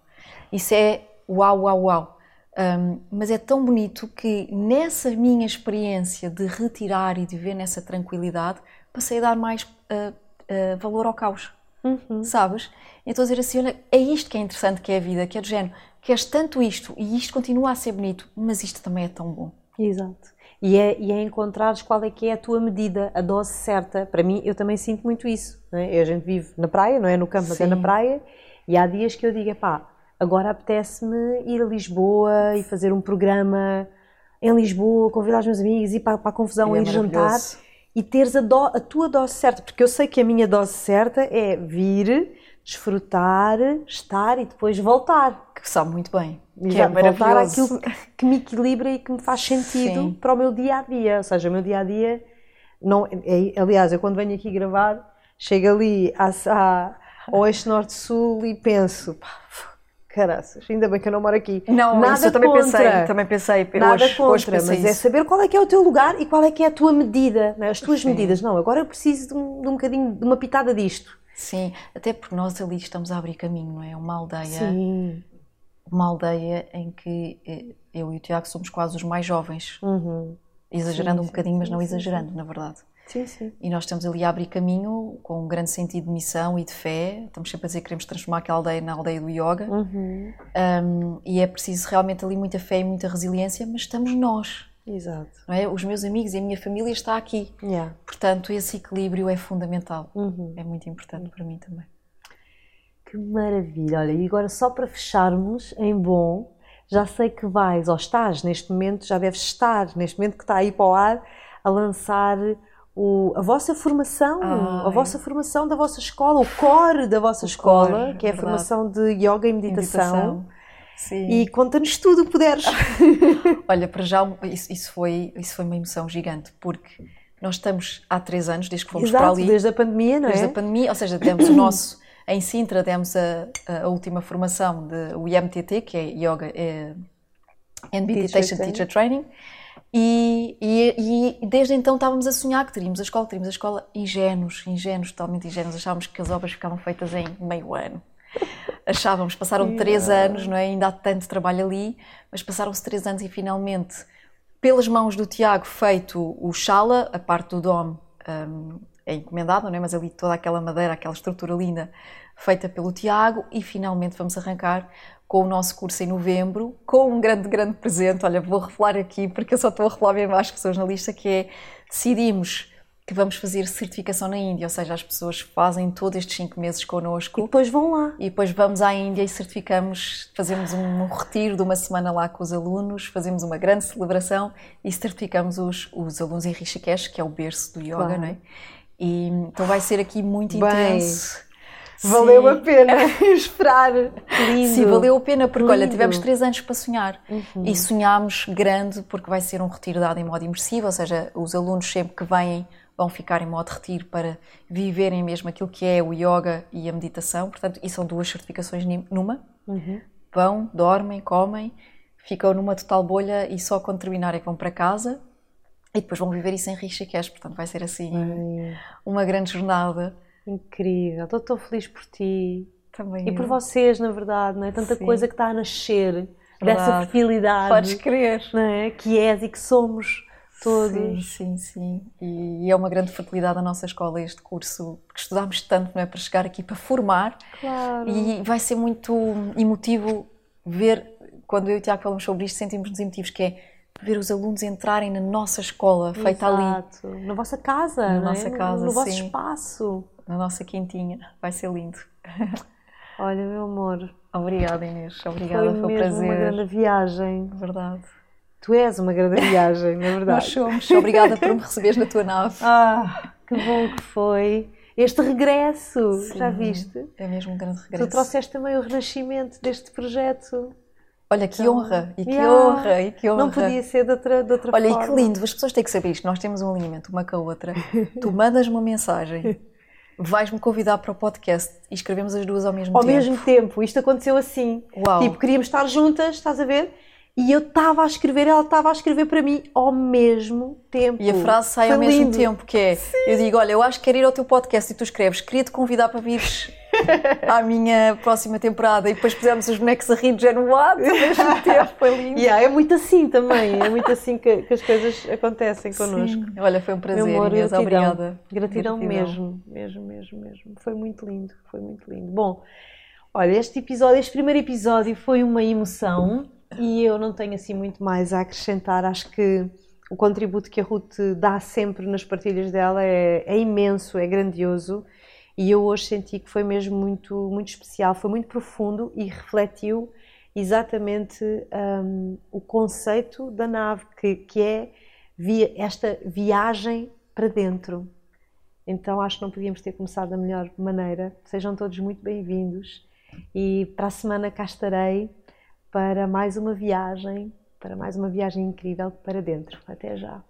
S2: Isso é uau, uau, uau. Um, mas é tão bonito que nessa minha experiência de retirar e de viver nessa tranquilidade, passei a dar mais uh, uh, valor ao caos. Uhum. Sabes? Então, dizer assim: olha, é isto que é interessante, que é a vida, que é do género queres tanto isto e isto continua a ser bonito, mas isto também é tão bom.
S1: Exato. E é, e é encontrares qual é que é a tua medida, a dose certa. Para mim, eu também sinto muito isso. É? A gente vive na praia, não é no campo, mas é na praia. E há dias que eu digo, pá, agora apetece-me ir a Lisboa e fazer um programa em Lisboa, convidar os meus amigos, ir para, para a confusão, é ir jantar e teres a, do, a tua dose certa. Porque eu sei que a minha dose certa é vir desfrutar, estar e depois voltar.
S2: Que sabe muito bem.
S1: Que é voltar àquilo que me equilibra e que me faz sentido Sim. para o meu dia a dia. Ou seja, o meu dia a dia. Não, é, aliás, eu quando venho aqui gravar, chego ali à, à, ao eixo norte-sul e penso. Pá, caraças, ainda bem que eu não moro aqui.
S2: Não, nada eu também contra, pensei, também pensei,
S1: nada hoje, contra, hoje mas é isso. é saber qual é que é o teu lugar e qual é que é a tua medida, né? as tuas Sim. medidas. Não, agora eu preciso de um, de um bocadinho, de uma pitada disto.
S2: Sim, até porque nós ali estamos a abrir caminho, não é? Uma aldeia. Sim. Uma aldeia em que eh, eu e o Tiago somos quase os mais jovens. Uhum. Exagerando sim, um bocadinho, sim, mas não sim, exagerando, na verdade.
S1: Sim, sim.
S2: E nós estamos ali a abrir caminho com um grande sentido de missão e de fé. Estamos sempre a dizer que queremos transformar aquela aldeia na aldeia do yoga. Uhum. Um, e é preciso realmente ali muita fé e muita resiliência, mas estamos nós.
S1: Exato.
S2: É? Os meus amigos e a minha família está aqui.
S1: Yeah.
S2: Portanto, esse equilíbrio é fundamental. Uhum. É muito importante para mim também.
S1: Que maravilha! Olha, e agora só para fecharmos em bom, já sei que vais, ou estás neste momento, já deves estar neste momento que está aí para o ar, a lançar o, a vossa formação, a vossa formação da vossa escola, o core da vossa o escola, core, que é a verdade. formação de yoga e meditação. E conta-nos tudo o que puderes.
S2: Olha, para já isso, isso, foi, isso foi uma emoção gigante, porque nós estamos há três anos, desde que fomos
S1: Exato,
S2: para ali.
S1: desde a pandemia, não
S2: é? Desde a pandemia, ou seja, demos o nosso. Em Sintra demos a, a última formação de o IMTT, que é Yoga é, and Meditation Teacher, Teacher Training. E, e, e, desde então estávamos a sonhar que teríamos a escola, teríamos a escola ingênuos, ingênuos, totalmente ingênuos. Achávamos que as obras ficavam feitas em meio ano achávamos, passaram três anos, não é? Ainda há tanto trabalho ali, mas passaram-se três anos e finalmente, pelas mãos do Tiago, feito o Chala, a parte do Dom um, é encomendada, não é? Mas ali toda aquela madeira, aquela estrutura linda, feita pelo Tiago, e finalmente vamos arrancar com o nosso curso em novembro, com um grande, grande presente. Olha, vou revelar aqui, porque eu só estou a revelar mesmo às pessoas na lista, que é, decidimos que vamos fazer certificação na Índia, ou seja, as pessoas fazem todos estes cinco meses connosco.
S1: E depois vão lá.
S2: E depois vamos à Índia e certificamos, fazemos um retiro de uma semana lá com os alunos, fazemos uma grande celebração e certificamos os, os alunos em Rishikesh, que é o berço do yoga, claro. não é? E, então vai ser aqui muito Bem, intenso.
S1: Valeu Sim. a pena esperar.
S2: Lindo. Sim, valeu a pena, porque Lindo. olha, tivemos três anos para sonhar uhum. e sonhámos grande porque vai ser um retiro dado em modo imersivo, ou seja, os alunos sempre que vêm vão ficar em modo retiro para viverem mesmo aquilo que é o yoga e a meditação. Portanto, e são duas certificações numa. Uhum. Vão, dormem, comem, ficam numa total bolha e só quando terminarem vão para casa e depois vão viver isso em Rishikesh. Portanto, vai ser assim uma grande jornada.
S1: Incrível, estou tão feliz por ti. Também e eu. por vocês, na verdade, não é? Tanta Sim. coisa que está a nascer verdade. dessa fertilidade.
S2: Podes crer.
S1: Não é? Que és e que somos todos.
S2: Sim, sim, sim. E é uma grande fertilidade da nossa escola este curso, porque estudámos tanto, não é? Para chegar aqui, para formar.
S1: Claro.
S2: E vai ser muito emotivo ver, quando eu e o Tiago falamos sobre isto, sentimos-nos emotivos, que é ver os alunos entrarem na nossa escola, feita ali.
S1: Exato. Na vossa casa,
S2: Na
S1: é?
S2: nossa casa,
S1: no vosso
S2: sim.
S1: espaço.
S2: Na nossa quintinha. Vai ser lindo.
S1: Olha, meu amor,
S2: Obrigada, Inês. Obrigada,
S1: foi
S2: foi, um prazer.
S1: uma grande viagem.
S2: Verdade.
S1: Tu és uma grande viagem, na
S2: Nós
S1: verdade.
S2: somos. Obrigada por me receberes na tua nave.
S1: Ah, que bom que foi este regresso.
S2: Sim.
S1: Já viste?
S2: É mesmo um grande
S1: Tu
S2: regresso.
S1: trouxeste também o renascimento deste projeto.
S2: Olha, que
S1: Então,
S2: honra. E que
S1: yeah.
S2: honra. E que honra.
S1: Não podia ser de outra, de outra
S2: Olha,
S1: forma.
S2: e que lindo, as pessoas têm que saber isto. Nós temos um alinhamento uma com a outra. Tu mandas uma mensagem, vais-me convidar para o podcast e escrevemos as duas ao mesmo
S1: Ao
S2: tempo.
S1: mesmo tempo, isto aconteceu assim.
S2: Uau.
S1: Tipo, queríamos estar juntas, estás a ver? E eu estava a escrever, ela estava a escrever para mim ao mesmo tempo.
S2: E a frase sai
S1: Foi
S2: ao mesmo
S1: lindo.
S2: tempo, que é, eu digo, olha, eu acho que quero ir ao teu podcast e tu escreves, queria-te convidar para vires à minha próxima temporada e depois pusemos os bonecos a rir lado ao mesmo tempo, foi lindo.
S1: Yeah, é muito assim também, é muito assim que, que as coisas acontecem connosco.
S2: Sim. Olha, foi um prazer,
S1: Meu amor,
S2: Inês,
S1: gratidão.
S2: obrigada.
S1: Gratidão, mesmo, mesmo, mesmo, mesmo. Foi muito lindo, foi muito lindo. Bom, olha, este episódio, este primeiro episódio foi uma emoção e eu não tenho assim muito mais a acrescentar. Acho que o contributo que a Ruth dá sempre nas partilhas dela é, é imenso, é grandioso e eu hoje senti que foi mesmo muito, muito especial, foi muito profundo e refletiu exatamente hum, o conceito da nave, que, que é via, esta viagem para dentro. Então acho que não podíamos ter começado da melhor maneira. Sejam todos muito bem-vindos e para a semana cá estarei para mais uma viagem, para mais uma viagem incrível para dentro. Até já.